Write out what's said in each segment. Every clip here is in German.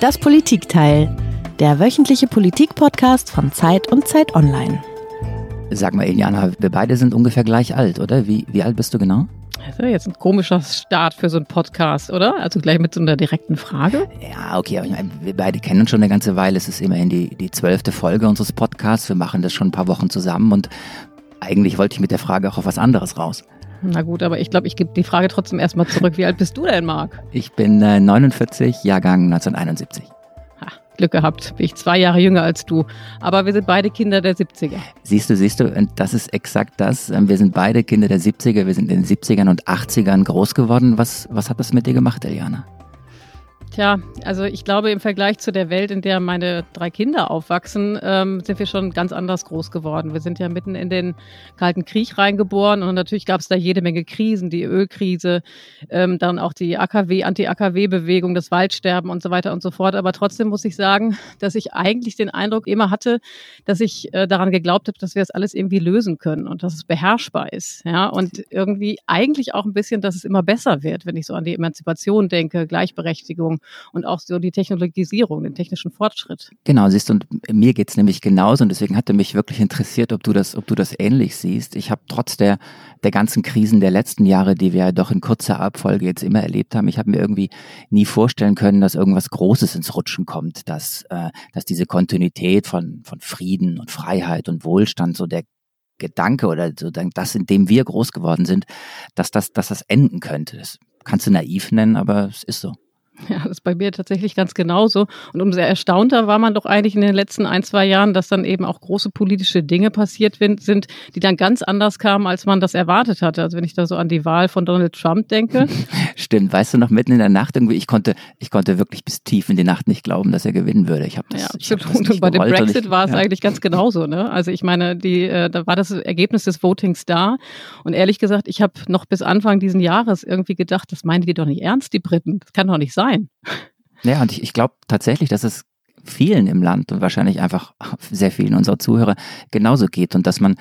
Das Politikteil, der wöchentliche Politik-Podcast von Zeit und Zeit Online. Sag mal, Eliana, wir beide sind ungefähr gleich alt, oder? Wie, wie alt bist du genau? Das jetzt ein komischer Start für so einen Podcast, oder? Also gleich mit so einer direkten Frage. Ja, okay, aber ich meine, wir beide kennen uns schon eine ganze Weile. Es ist immerhin die, die zwölfte Folge unseres Podcasts. Wir machen das schon ein paar Wochen zusammen und eigentlich wollte ich mit der Frage auch auf was anderes raus. Na gut, aber ich glaube, ich gebe die Frage trotzdem erstmal zurück. Wie alt bist du denn, Marc? Ich bin äh, 49, Jahrgang 1971. Glück gehabt. Bin ich zwei Jahre jünger als du. Aber wir sind beide Kinder der 70er. Siehst du, siehst du, das ist exakt das. Ähm, Wir sind beide Kinder der 70er. Wir sind in den 70ern und 80ern groß geworden. Was, was hat das mit dir gemacht, Eliana? Tja, also ich glaube, im Vergleich zu der Welt, in der meine drei Kinder aufwachsen, ähm, sind wir schon ganz anders groß geworden. Wir sind ja mitten in den Kalten Krieg reingeboren und natürlich gab es da jede Menge Krisen, die Ölkrise, ähm, dann auch die AKW, Anti-AKW-Bewegung, das Waldsterben und so weiter und so fort. Aber trotzdem muss ich sagen, dass ich eigentlich den Eindruck immer hatte, dass ich äh, daran geglaubt habe, dass wir das alles irgendwie lösen können und dass es beherrschbar ist. Ja, und irgendwie eigentlich auch ein bisschen, dass es immer besser wird, wenn ich so an die Emanzipation denke, Gleichberechtigung und auch so die Technologisierung, den technischen Fortschritt. Genau, siehst du, und mir geht's nämlich genauso und deswegen hatte mich wirklich interessiert, ob du das, ob du das ähnlich siehst. Ich habe trotz der, der ganzen Krisen der letzten Jahre, die wir ja doch in kurzer Abfolge jetzt immer erlebt haben, ich habe mir irgendwie nie vorstellen können, dass irgendwas Großes ins Rutschen kommt, dass, äh, dass diese Kontinuität von, von Frieden und Freiheit und Wohlstand, so der Gedanke oder so das, in dem wir groß geworden sind, dass das, dass das enden könnte. Das kannst du naiv nennen, aber es ist so. Ja, das ist bei mir tatsächlich ganz genauso. Und umso erstaunter war man doch eigentlich in den letzten ein, zwei Jahren, dass dann eben auch große politische Dinge passiert sind, die dann ganz anders kamen, als man das erwartet hatte. Also wenn ich da so an die Wahl von Donald Trump denke. Stimmt, weißt du noch, mitten in der Nacht irgendwie, ich konnte, ich konnte wirklich bis tief in die Nacht nicht glauben, dass er gewinnen würde. Ich habe das, ja, ich hab absolut. das nicht Und bei dem Brexit ich, war es ja. eigentlich ganz genauso. Ne? Also ich meine, die, äh, da war das Ergebnis des Votings da. Und ehrlich gesagt, ich habe noch bis Anfang diesen Jahres irgendwie gedacht, das meinen die doch nicht ernst, die Briten. Das kann doch nicht sein. Ja, und ich, ich glaube tatsächlich, dass es vielen im Land und wahrscheinlich einfach sehr vielen unserer Zuhörer genauso geht und dass man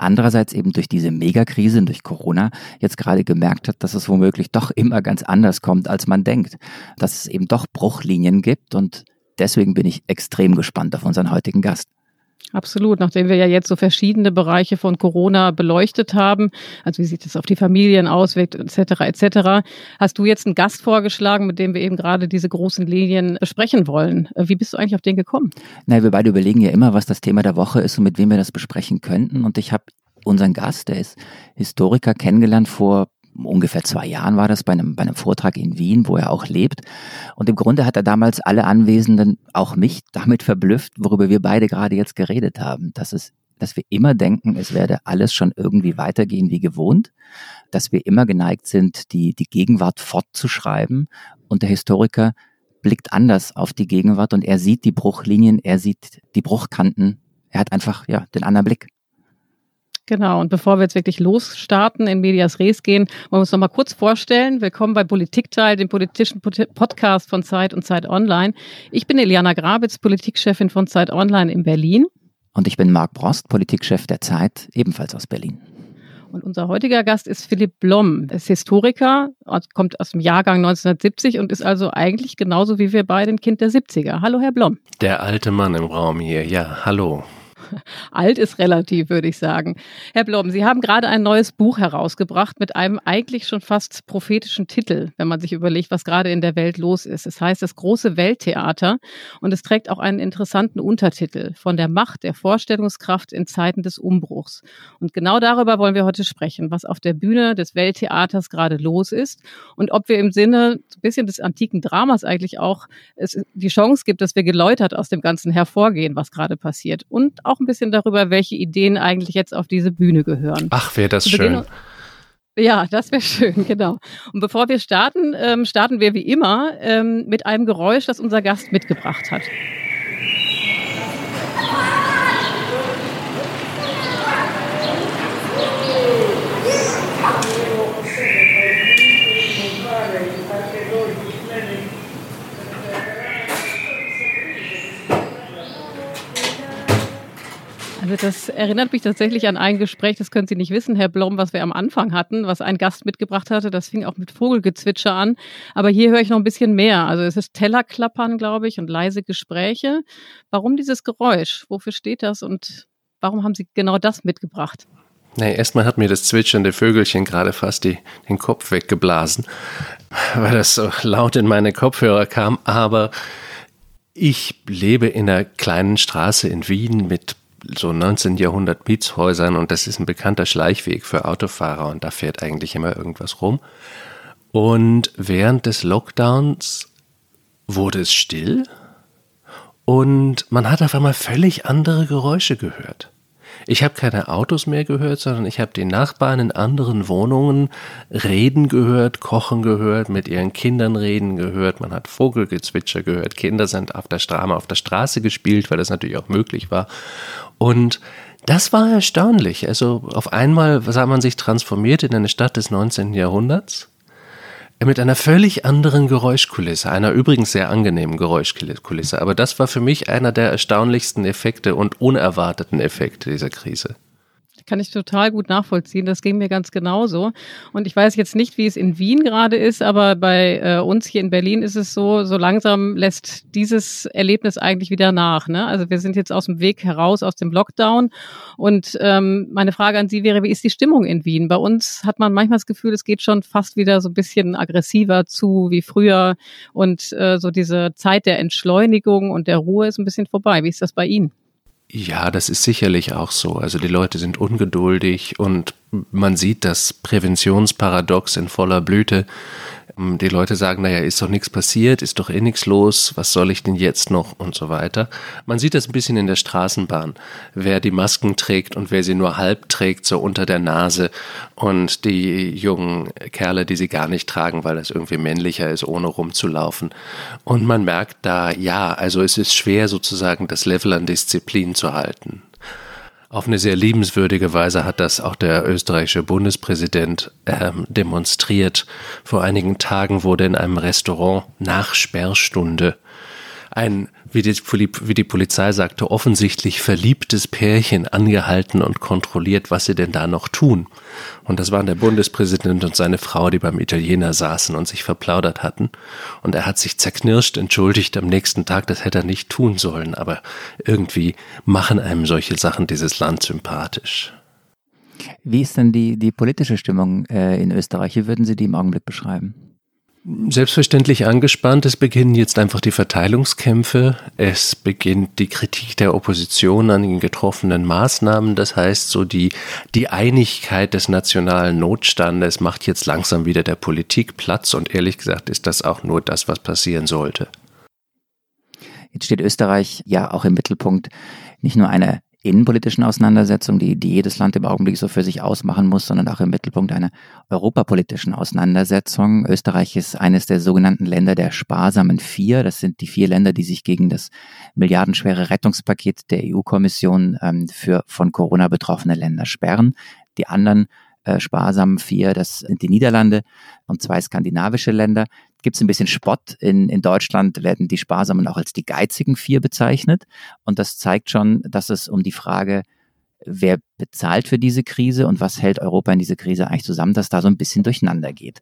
andererseits eben durch diese Megakrise und durch Corona jetzt gerade gemerkt hat, dass es womöglich doch immer ganz anders kommt, als man denkt. Dass es eben doch Bruchlinien gibt und deswegen bin ich extrem gespannt auf unseren heutigen Gast. Absolut, nachdem wir ja jetzt so verschiedene Bereiche von Corona beleuchtet haben, also wie sich das auf die Familien auswirkt, etc., etc., hast du jetzt einen Gast vorgeschlagen, mit dem wir eben gerade diese großen Linien besprechen wollen. Äh, Wie bist du eigentlich auf den gekommen? Na, wir beide überlegen ja immer, was das Thema der Woche ist und mit wem wir das besprechen könnten. Und ich habe unseren Gast, der ist Historiker, kennengelernt vor ungefähr zwei Jahren war das bei einem, bei einem Vortrag in Wien, wo er auch lebt. Und im Grunde hat er damals alle Anwesenden, auch mich, damit verblüfft, worüber wir beide gerade jetzt geredet haben. Dass es dass wir immer denken, es werde alles schon irgendwie weitergehen wie gewohnt, dass wir immer geneigt sind, die, die Gegenwart fortzuschreiben. Und der Historiker blickt anders auf die Gegenwart und er sieht die Bruchlinien, er sieht die Bruchkanten. Er hat einfach ja den anderen Blick. Genau, und bevor wir jetzt wirklich losstarten, in Medias Res gehen, wollen wir uns noch mal kurz vorstellen. Willkommen bei Politikteil, dem politischen Podcast von Zeit und Zeit Online. Ich bin Eliana Grabitz, Politikchefin von Zeit Online in Berlin. Und ich bin Marc Brost, Politikchef der Zeit, ebenfalls aus Berlin. Und unser heutiger Gast ist Philipp Blom. Er ist Historiker, kommt aus dem Jahrgang 1970 und ist also eigentlich genauso wie wir beide ein Kind der 70er. Hallo, Herr Blom. Der alte Mann im Raum hier. Ja, hallo. Alt ist relativ, würde ich sagen. Herr Blom, Sie haben gerade ein neues Buch herausgebracht mit einem eigentlich schon fast prophetischen Titel, wenn man sich überlegt, was gerade in der Welt los ist. Es heißt das große Welttheater und es trägt auch einen interessanten Untertitel von der Macht der Vorstellungskraft in Zeiten des Umbruchs. Und genau darüber wollen wir heute sprechen, was auf der Bühne des Welttheaters gerade los ist und ob wir im Sinne so ein bisschen des antiken Dramas eigentlich auch es die Chance gibt, dass wir geläutert aus dem Ganzen hervorgehen, was gerade passiert. Und auch ein bisschen darüber, welche Ideen eigentlich jetzt auf diese Bühne gehören. Ach, wäre das schön. Ja, das wäre schön, genau. Und bevor wir starten, ähm, starten wir wie immer ähm, mit einem Geräusch, das unser Gast mitgebracht hat. Also Das erinnert mich tatsächlich an ein Gespräch, das können Sie nicht wissen, Herr Blom, was wir am Anfang hatten, was ein Gast mitgebracht hatte. Das fing auch mit Vogelgezwitscher an. Aber hier höre ich noch ein bisschen mehr. Also es ist Tellerklappern, glaube ich, und leise Gespräche. Warum dieses Geräusch? Wofür steht das und warum haben Sie genau das mitgebracht? Nee, erstmal hat mir das zwitschernde Vögelchen gerade fast die, den Kopf weggeblasen, weil das so laut in meine Kopfhörer kam. Aber ich lebe in einer kleinen Straße in Wien mit so 19. Jahrhundert Mietshäusern und das ist ein bekannter Schleichweg für Autofahrer und da fährt eigentlich immer irgendwas rum. Und während des Lockdowns wurde es still und man hat auf einmal völlig andere Geräusche gehört. Ich habe keine Autos mehr gehört, sondern ich habe die Nachbarn in anderen Wohnungen reden gehört, kochen gehört, mit ihren Kindern reden gehört. Man hat Vogelgezwitscher gehört. Kinder sind auf der, Straße, auf der Straße gespielt, weil das natürlich auch möglich war. Und das war erstaunlich. Also auf einmal sah man sich transformiert in eine Stadt des 19. Jahrhunderts mit einer völlig anderen Geräuschkulisse, einer übrigens sehr angenehmen Geräuschkulisse. Aber das war für mich einer der erstaunlichsten Effekte und unerwarteten Effekte dieser Krise. Kann ich total gut nachvollziehen. Das ging mir ganz genauso. Und ich weiß jetzt nicht, wie es in Wien gerade ist, aber bei äh, uns hier in Berlin ist es so, so langsam lässt dieses Erlebnis eigentlich wieder nach. Ne? Also wir sind jetzt aus dem Weg heraus aus dem Lockdown. Und ähm, meine Frage an Sie wäre, wie ist die Stimmung in Wien? Bei uns hat man manchmal das Gefühl, es geht schon fast wieder so ein bisschen aggressiver zu wie früher. Und äh, so diese Zeit der Entschleunigung und der Ruhe ist ein bisschen vorbei. Wie ist das bei Ihnen? Ja, das ist sicherlich auch so. Also die Leute sind ungeduldig und man sieht das Präventionsparadox in voller Blüte. Ähm, die Leute sagen, naja, ist doch nichts passiert, ist doch eh nichts los, was soll ich denn jetzt noch und so weiter. Man sieht das ein bisschen in der Straßenbahn, wer die Masken trägt und wer sie nur halb trägt, so unter der Nase und die jungen Kerle, die sie gar nicht tragen, weil das irgendwie männlicher ist, ohne rumzulaufen. Und man merkt da, ja, also es ist schwer sozusagen das Level an Disziplin zu halten. Auf eine sehr liebenswürdige Weise hat das auch der österreichische Bundespräsident ähm, demonstriert. Vor einigen Tagen wurde in einem Restaurant nach Sperrstunde ein wie die, wie die Polizei sagte, offensichtlich verliebtes Pärchen angehalten und kontrolliert, was sie denn da noch tun. Und das waren der Bundespräsident und seine Frau, die beim Italiener saßen und sich verplaudert hatten. Und er hat sich zerknirscht, entschuldigt am nächsten Tag, das hätte er nicht tun sollen, aber irgendwie machen einem solche Sachen dieses Land sympathisch. Wie ist denn die, die politische Stimmung äh, in Österreich? Wie würden Sie die im Augenblick beschreiben? Selbstverständlich angespannt. Es beginnen jetzt einfach die Verteilungskämpfe. Es beginnt die Kritik der Opposition an den getroffenen Maßnahmen. Das heißt, so die, die Einigkeit des nationalen Notstandes macht jetzt langsam wieder der Politik Platz. Und ehrlich gesagt ist das auch nur das, was passieren sollte. Jetzt steht Österreich ja auch im Mittelpunkt nicht nur einer innenpolitischen Auseinandersetzung, die, die jedes Land im Augenblick so für sich ausmachen muss, sondern auch im Mittelpunkt einer europapolitischen Auseinandersetzung. Österreich ist eines der sogenannten Länder der sparsamen Vier. Das sind die vier Länder, die sich gegen das milliardenschwere Rettungspaket der EU-Kommission ähm, für von Corona betroffene Länder sperren. Die anderen sparsamen vier, das sind die Niederlande und zwei skandinavische Länder gibt es ein bisschen Spott. In, in Deutschland werden die Sparsamen auch als die geizigen vier bezeichnet. Und das zeigt schon, dass es um die Frage, wer bezahlt für diese Krise und was hält Europa in diese Krise eigentlich zusammen, dass da so ein bisschen durcheinander geht.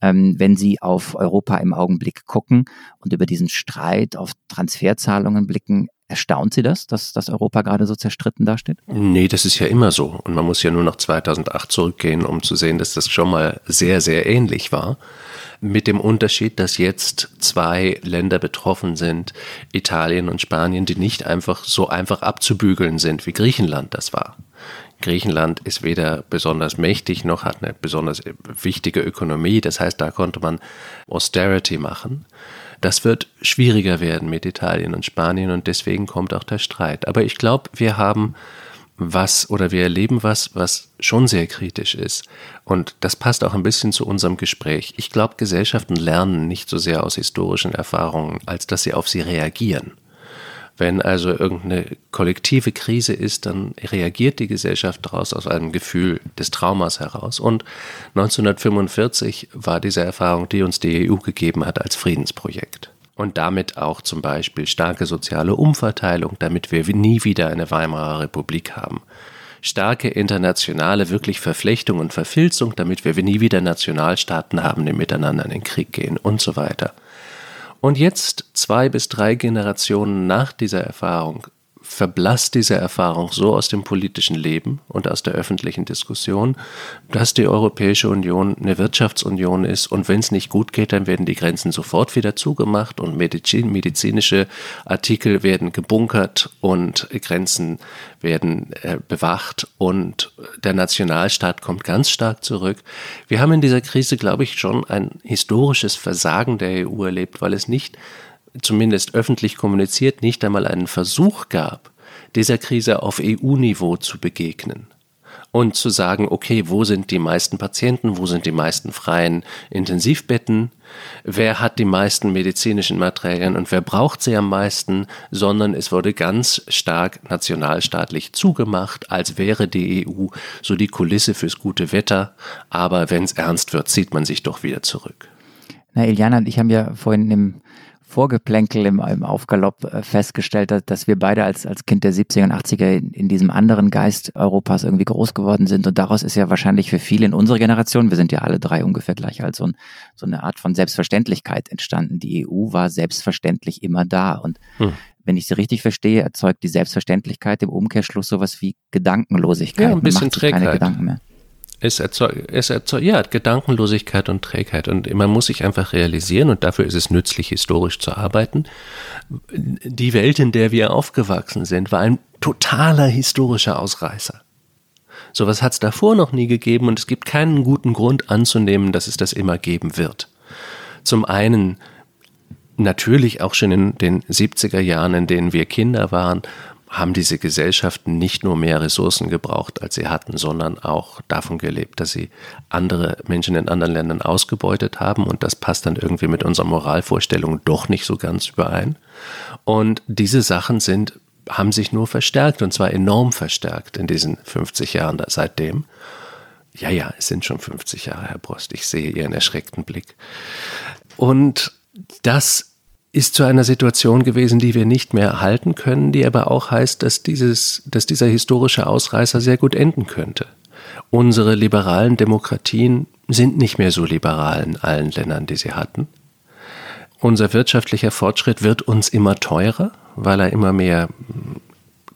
Ähm, wenn Sie auf Europa im Augenblick gucken und über diesen Streit auf Transferzahlungen blicken, Erstaunt Sie das, dass, dass Europa gerade so zerstritten dasteht? Nee, das ist ja immer so. Und man muss ja nur noch 2008 zurückgehen, um zu sehen, dass das schon mal sehr, sehr ähnlich war. Mit dem Unterschied, dass jetzt zwei Länder betroffen sind, Italien und Spanien, die nicht einfach so einfach abzubügeln sind, wie Griechenland das war. Griechenland ist weder besonders mächtig noch hat eine besonders wichtige Ökonomie. Das heißt, da konnte man Austerity machen. Das wird schwieriger werden mit Italien und Spanien und deswegen kommt auch der Streit. Aber ich glaube, wir haben was oder wir erleben was, was schon sehr kritisch ist. Und das passt auch ein bisschen zu unserem Gespräch. Ich glaube, Gesellschaften lernen nicht so sehr aus historischen Erfahrungen, als dass sie auf sie reagieren. Wenn also irgendeine kollektive Krise ist, dann reagiert die Gesellschaft daraus aus einem Gefühl des Traumas heraus. Und 1945 war diese Erfahrung, die uns die EU gegeben hat, als Friedensprojekt. und damit auch zum Beispiel starke soziale Umverteilung, damit wir nie wieder eine Weimarer Republik haben. Starke internationale wirklich Verflechtung und Verfilzung, damit wir nie wieder Nationalstaaten haben, die miteinander in den Krieg gehen und so weiter. Und jetzt, zwei bis drei Generationen nach dieser Erfahrung, verblasst diese Erfahrung so aus dem politischen Leben und aus der öffentlichen Diskussion, dass die Europäische Union eine Wirtschaftsunion ist und wenn es nicht gut geht, dann werden die Grenzen sofort wieder zugemacht und Medizin, medizinische Artikel werden gebunkert und Grenzen werden äh, bewacht und der Nationalstaat kommt ganz stark zurück. Wir haben in dieser Krise, glaube ich, schon ein historisches Versagen der EU erlebt, weil es nicht zumindest öffentlich kommuniziert, nicht einmal einen Versuch gab, dieser Krise auf EU-Niveau zu begegnen und zu sagen, okay, wo sind die meisten Patienten, wo sind die meisten freien Intensivbetten, wer hat die meisten medizinischen Materialien und wer braucht sie am meisten, sondern es wurde ganz stark nationalstaatlich zugemacht, als wäre die EU so die Kulisse fürs gute Wetter, aber wenn es ernst wird, zieht man sich doch wieder zurück. Na, Iliana und ich haben ja vorhin im Vorgeplänkel im, im Aufgalopp äh, festgestellt, dass, dass wir beide als, als Kind der 70er und 80er in, in diesem anderen Geist Europas irgendwie groß geworden sind. Und daraus ist ja wahrscheinlich für viele in unserer Generation, wir sind ja alle drei ungefähr gleich alt, so, ein, so eine Art von Selbstverständlichkeit entstanden. Die EU war selbstverständlich immer da. Und hm. wenn ich sie richtig verstehe, erzeugt die Selbstverständlichkeit im Umkehrschluss sowas wie Gedankenlosigkeit. Ja, ein bisschen Trägheit. Keine Gedanken mehr es erzeugt, es erzeugt, ja, Gedankenlosigkeit und Trägheit. Und man muss sich einfach realisieren, und dafür ist es nützlich, historisch zu arbeiten. Die Welt, in der wir aufgewachsen sind, war ein totaler historischer Ausreißer. Sowas hat es davor noch nie gegeben und es gibt keinen guten Grund anzunehmen, dass es das immer geben wird. Zum einen natürlich auch schon in den 70er Jahren, in denen wir Kinder waren, haben diese Gesellschaften nicht nur mehr Ressourcen gebraucht, als sie hatten, sondern auch davon gelebt, dass sie andere Menschen in anderen Ländern ausgebeutet haben. Und das passt dann irgendwie mit unserer Moralvorstellung doch nicht so ganz überein. Und diese Sachen sind, haben sich nur verstärkt und zwar enorm verstärkt in diesen 50 Jahren seitdem. Ja, ja, es sind schon 50 Jahre, Herr Brost. Ich sehe Ihren erschreckten Blick. Und das ist zu einer Situation gewesen, die wir nicht mehr erhalten können, die aber auch heißt, dass, dieses, dass dieser historische Ausreißer sehr gut enden könnte. Unsere liberalen Demokratien sind nicht mehr so liberal in allen Ländern, die sie hatten. Unser wirtschaftlicher Fortschritt wird uns immer teurer, weil er immer mehr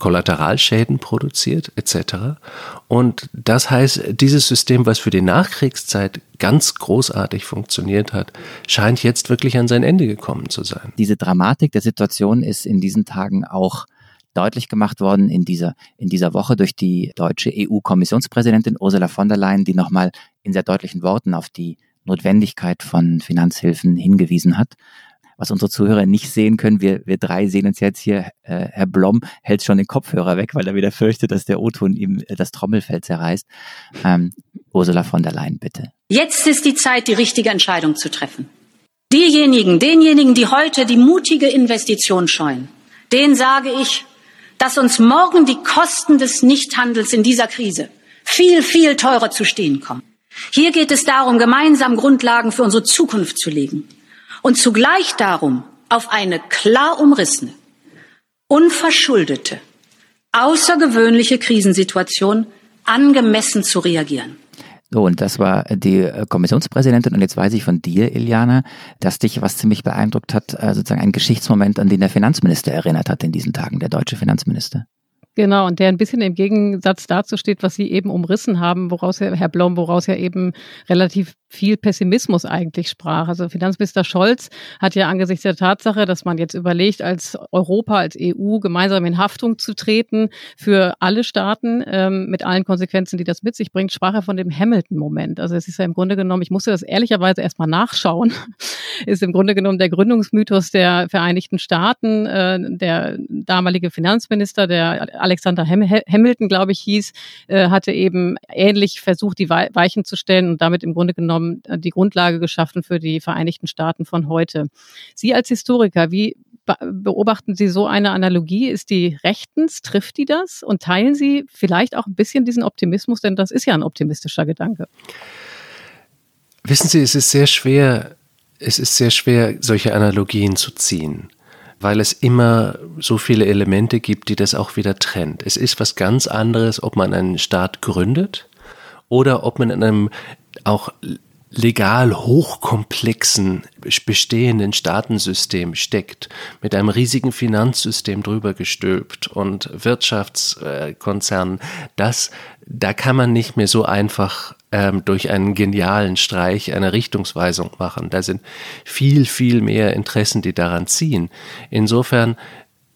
Kollateralschäden produziert etc. Und das heißt, dieses System, was für die Nachkriegszeit ganz großartig funktioniert hat, scheint jetzt wirklich an sein Ende gekommen zu sein. Diese Dramatik der Situation ist in diesen Tagen auch deutlich gemacht worden in dieser, in dieser Woche durch die deutsche EU-Kommissionspräsidentin Ursula von der Leyen, die nochmal in sehr deutlichen Worten auf die Notwendigkeit von Finanzhilfen hingewiesen hat was unsere Zuhörer nicht sehen können, wir, wir drei sehen uns jetzt hier, äh, Herr Blom hält schon den Kopfhörer weg, weil er wieder fürchtet, dass der O-Ton ihm äh, das Trommelfell zerreißt. Ähm, Ursula von der Leyen, bitte. Jetzt ist die Zeit, die richtige Entscheidung zu treffen. Diejenigen, denjenigen, die heute die mutige Investition scheuen, denen sage ich, dass uns morgen die Kosten des Nichthandels in dieser Krise viel, viel teurer zu stehen kommen. Hier geht es darum, gemeinsam Grundlagen für unsere Zukunft zu legen und zugleich darum, auf eine klar umrissene, unverschuldete, außergewöhnliche Krisensituation angemessen zu reagieren. So, und das war die äh, Kommissionspräsidentin. Und jetzt weiß ich von dir, Iliana, dass dich was ziemlich beeindruckt hat, äh, sozusagen ein Geschichtsmoment, an den der Finanzminister erinnert hat in diesen Tagen, der deutsche Finanzminister. Genau, und der ein bisschen im Gegensatz dazu steht, was Sie eben umrissen haben, woraus ja, Herr Blom, woraus ja eben relativ viel Pessimismus eigentlich sprach. Also Finanzminister Scholz hat ja angesichts der Tatsache, dass man jetzt überlegt, als Europa, als EU gemeinsam in Haftung zu treten für alle Staaten ähm, mit allen Konsequenzen, die das mit sich bringt, sprach er von dem Hamilton-Moment. Also es ist ja im Grunde genommen, ich musste das ehrlicherweise erstmal nachschauen, ist im Grunde genommen der Gründungsmythos der Vereinigten Staaten. Äh, der damalige Finanzminister, der Alexander Hamilton, glaube ich, hieß, äh, hatte eben ähnlich versucht, die Weichen zu stellen und damit im Grunde genommen äh, die Grundlage geschaffen für die Vereinigten Staaten von heute. Sie als Historiker, wie beobachten Sie so eine Analogie? Ist die rechtens? Trifft die das? Und teilen Sie vielleicht auch ein bisschen diesen Optimismus? Denn das ist ja ein optimistischer Gedanke. Wissen Sie, es ist sehr schwer, es ist sehr schwer, solche Analogien zu ziehen, weil es immer so viele Elemente gibt, die das auch wieder trennt. Es ist was ganz anderes, ob man einen Staat gründet oder ob man in einem auch legal hochkomplexen bestehenden Staatensystem steckt, mit einem riesigen Finanzsystem drüber gestülpt und Wirtschaftskonzernen, das, da kann man nicht mehr so einfach ähm, durch einen genialen Streich eine Richtungsweisung machen. Da sind viel, viel mehr Interessen, die daran ziehen. Insofern,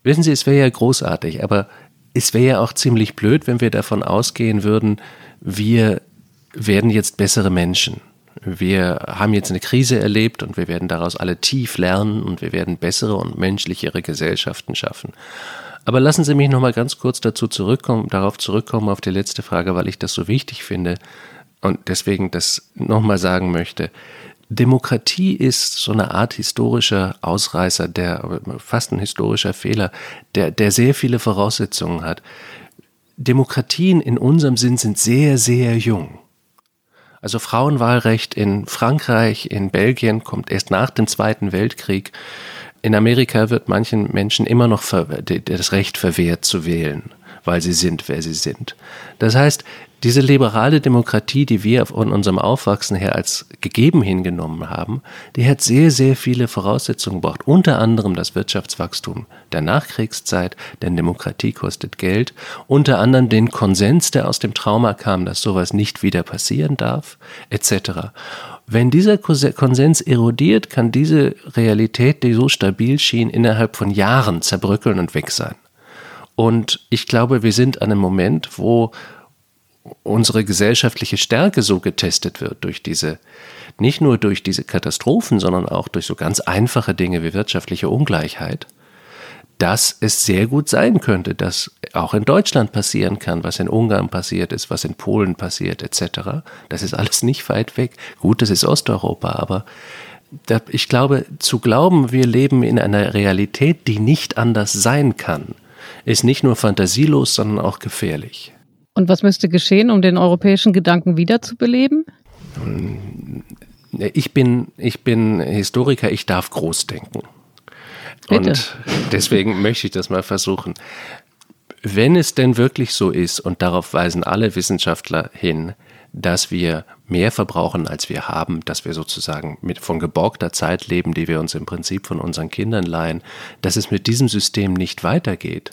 wissen Sie, es wäre ja großartig, aber es wäre ja auch ziemlich blöd, wenn wir davon ausgehen würden, wir werden jetzt bessere Menschen wir haben jetzt eine Krise erlebt und wir werden daraus alle tief lernen und wir werden bessere und menschlichere Gesellschaften schaffen. Aber lassen Sie mich noch mal ganz kurz dazu zurückkommen, darauf zurückkommen auf die letzte Frage, weil ich das so wichtig finde und deswegen das noch mal sagen möchte. Demokratie ist so eine Art historischer Ausreißer, der fast ein historischer Fehler, der, der sehr viele Voraussetzungen hat. Demokratien in unserem Sinn sind sehr, sehr jung. Also Frauenwahlrecht in Frankreich, in Belgien kommt erst nach dem Zweiten Weltkrieg. In Amerika wird manchen Menschen immer noch das Recht verwehrt zu wählen, weil sie sind, wer sie sind. Das heißt, diese liberale Demokratie, die wir von unserem Aufwachsen her als gegeben hingenommen haben, die hat sehr, sehr viele Voraussetzungen gebraucht. Unter anderem das Wirtschaftswachstum der Nachkriegszeit, denn Demokratie kostet Geld. Unter anderem den Konsens, der aus dem Trauma kam, dass sowas nicht wieder passieren darf, etc. Wenn dieser Konsens erodiert, kann diese Realität, die so stabil schien, innerhalb von Jahren zerbröckeln und weg sein. Und ich glaube, wir sind an einem Moment, wo unsere gesellschaftliche Stärke so getestet wird durch diese, nicht nur durch diese Katastrophen, sondern auch durch so ganz einfache Dinge wie wirtschaftliche Ungleichheit, dass es sehr gut sein könnte, dass auch in Deutschland passieren kann, was in Ungarn passiert ist, was in Polen passiert, etc. Das ist alles nicht weit weg. Gut, das ist Osteuropa, aber ich glaube, zu glauben, wir leben in einer Realität, die nicht anders sein kann, ist nicht nur fantasielos, sondern auch gefährlich. Und was müsste geschehen, um den europäischen Gedanken wiederzubeleben? Ich bin, ich bin Historiker, ich darf groß denken. Bitte. Und deswegen möchte ich das mal versuchen. Wenn es denn wirklich so ist, und darauf weisen alle Wissenschaftler hin, dass wir mehr verbrauchen, als wir haben, dass wir sozusagen mit von geborgter Zeit leben, die wir uns im Prinzip von unseren Kindern leihen, dass es mit diesem System nicht weitergeht,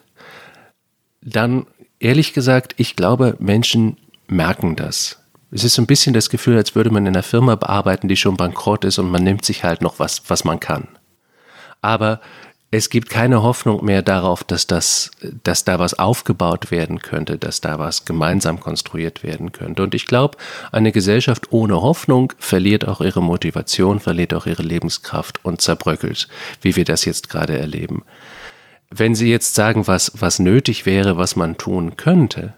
dann ehrlich gesagt, ich glaube, Menschen merken das. Es ist so ein bisschen das Gefühl, als würde man in einer Firma bearbeiten, die schon bankrott ist und man nimmt sich halt noch was, was man kann. Aber es gibt keine Hoffnung mehr darauf, dass das, dass da was aufgebaut werden könnte, dass da was gemeinsam konstruiert werden könnte. Und ich glaube, eine Gesellschaft ohne Hoffnung verliert auch ihre Motivation, verliert auch ihre Lebenskraft und zerbröckelt, wie wir das jetzt gerade erleben. Wenn Sie jetzt sagen, was, was nötig wäre, was man tun könnte,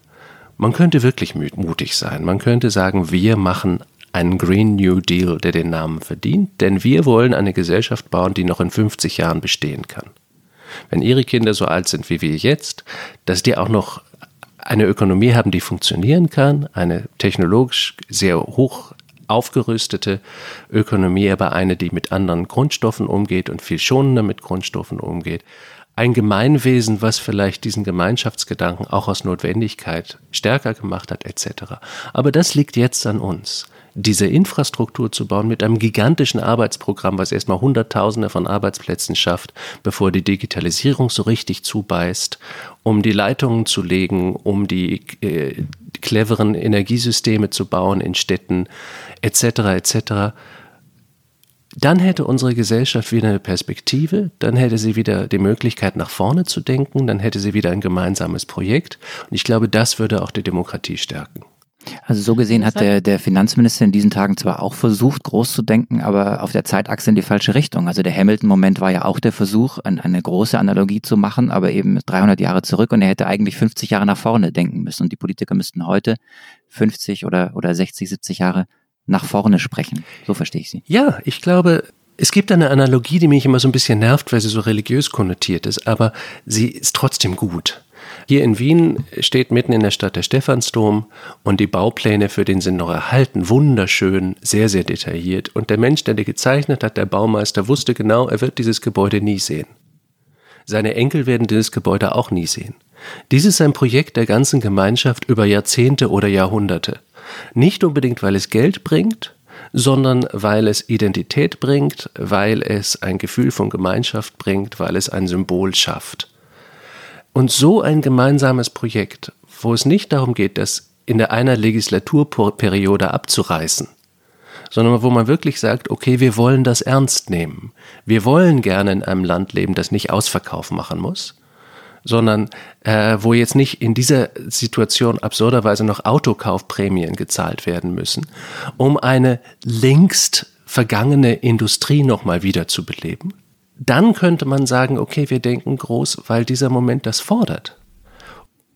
man könnte wirklich mutig sein. Man könnte sagen, wir machen einen Green New Deal, der den Namen verdient, denn wir wollen eine Gesellschaft bauen, die noch in 50 Jahren bestehen kann. Wenn Ihre Kinder so alt sind wie wir jetzt, dass die auch noch eine Ökonomie haben, die funktionieren kann, eine technologisch sehr hoch aufgerüstete Ökonomie, aber eine, die mit anderen Grundstoffen umgeht und viel schonender mit Grundstoffen umgeht, ein Gemeinwesen, was vielleicht diesen Gemeinschaftsgedanken auch aus Notwendigkeit stärker gemacht hat, etc. Aber das liegt jetzt an uns diese Infrastruktur zu bauen mit einem gigantischen Arbeitsprogramm, was erstmal Hunderttausende von Arbeitsplätzen schafft, bevor die Digitalisierung so richtig zubeißt, um die Leitungen zu legen, um die äh, cleveren Energiesysteme zu bauen in Städten, etc. etc dann hätte unsere Gesellschaft wieder eine Perspektive, dann hätte sie wieder die Möglichkeit, nach vorne zu denken, dann hätte sie wieder ein gemeinsames Projekt. Und ich glaube, das würde auch die Demokratie stärken. Also so gesehen hat der, der Finanzminister in diesen Tagen zwar auch versucht, groß zu denken, aber auf der Zeitachse in die falsche Richtung. Also der Hamilton-Moment war ja auch der Versuch, eine große Analogie zu machen, aber eben 300 Jahre zurück und er hätte eigentlich 50 Jahre nach vorne denken müssen und die Politiker müssten heute 50 oder, oder 60, 70 Jahre nach vorne sprechen. So verstehe ich Sie. Ja, ich glaube, es gibt eine Analogie, die mich immer so ein bisschen nervt, weil sie so religiös konnotiert ist, aber sie ist trotzdem gut. Hier in Wien steht mitten in der Stadt der Stephansdom und die Baupläne für den sind noch erhalten, wunderschön, sehr, sehr detailliert. Und der Mensch, der die gezeichnet hat, der Baumeister, wusste genau, er wird dieses Gebäude nie sehen. Seine Enkel werden dieses Gebäude auch nie sehen. Dies ist ein Projekt der ganzen Gemeinschaft über Jahrzehnte oder Jahrhunderte. Nicht unbedingt, weil es Geld bringt, sondern weil es Identität bringt, weil es ein Gefühl von Gemeinschaft bringt, weil es ein Symbol schafft. Und so ein gemeinsames Projekt, wo es nicht darum geht, das in der einer Legislaturperiode abzureißen, sondern wo man wirklich sagt, okay, wir wollen das ernst nehmen. Wir wollen gerne in einem Land leben, das nicht Ausverkauf machen muss, sondern äh, wo jetzt nicht in dieser Situation absurderweise noch Autokaufprämien gezahlt werden müssen, um eine längst vergangene Industrie nochmal wieder zu beleben. Dann könnte man sagen, okay, wir denken groß, weil dieser Moment das fordert.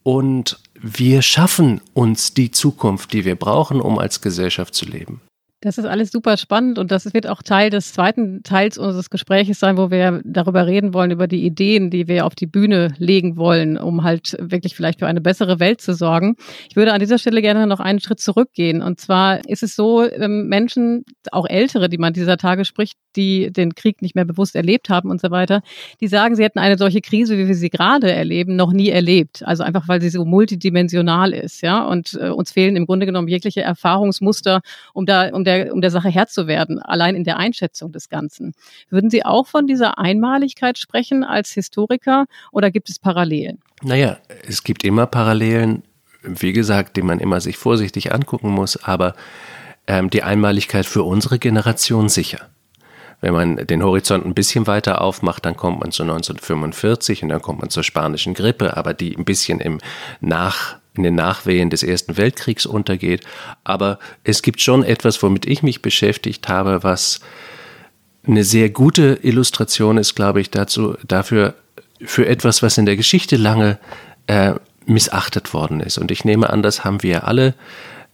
Und wir schaffen uns die Zukunft, die wir brauchen, um als Gesellschaft zu leben. Das ist alles super spannend und das wird auch Teil des zweiten Teils unseres Gespräches sein, wo wir darüber reden wollen, über die Ideen, die wir auf die Bühne legen wollen, um halt wirklich vielleicht für eine bessere Welt zu sorgen. Ich würde an dieser Stelle gerne noch einen Schritt zurückgehen. Und zwar ist es so, ähm, Menschen, auch Ältere, die man dieser Tage spricht, die den Krieg nicht mehr bewusst erlebt haben und so weiter, die sagen, sie hätten eine solche Krise, wie wir sie gerade erleben, noch nie erlebt. Also einfach, weil sie so multidimensional ist, ja. Und äh, uns fehlen im Grunde genommen jegliche Erfahrungsmuster, um da, um der, um der Sache Herr zu werden, allein in der Einschätzung des Ganzen. Würden Sie auch von dieser Einmaligkeit sprechen als Historiker oder gibt es Parallelen? Naja, es gibt immer Parallelen, wie gesagt, die man immer sich vorsichtig angucken muss, aber ähm, die Einmaligkeit für unsere Generation sicher. Wenn man den Horizont ein bisschen weiter aufmacht, dann kommt man zu 1945 und dann kommt man zur spanischen Grippe, aber die ein bisschen im Nach in den Nachwehen des Ersten Weltkriegs untergeht. Aber es gibt schon etwas, womit ich mich beschäftigt habe, was eine sehr gute Illustration ist, glaube ich, dazu, dafür, für etwas, was in der Geschichte lange äh, missachtet worden ist. Und ich nehme an, das haben wir alle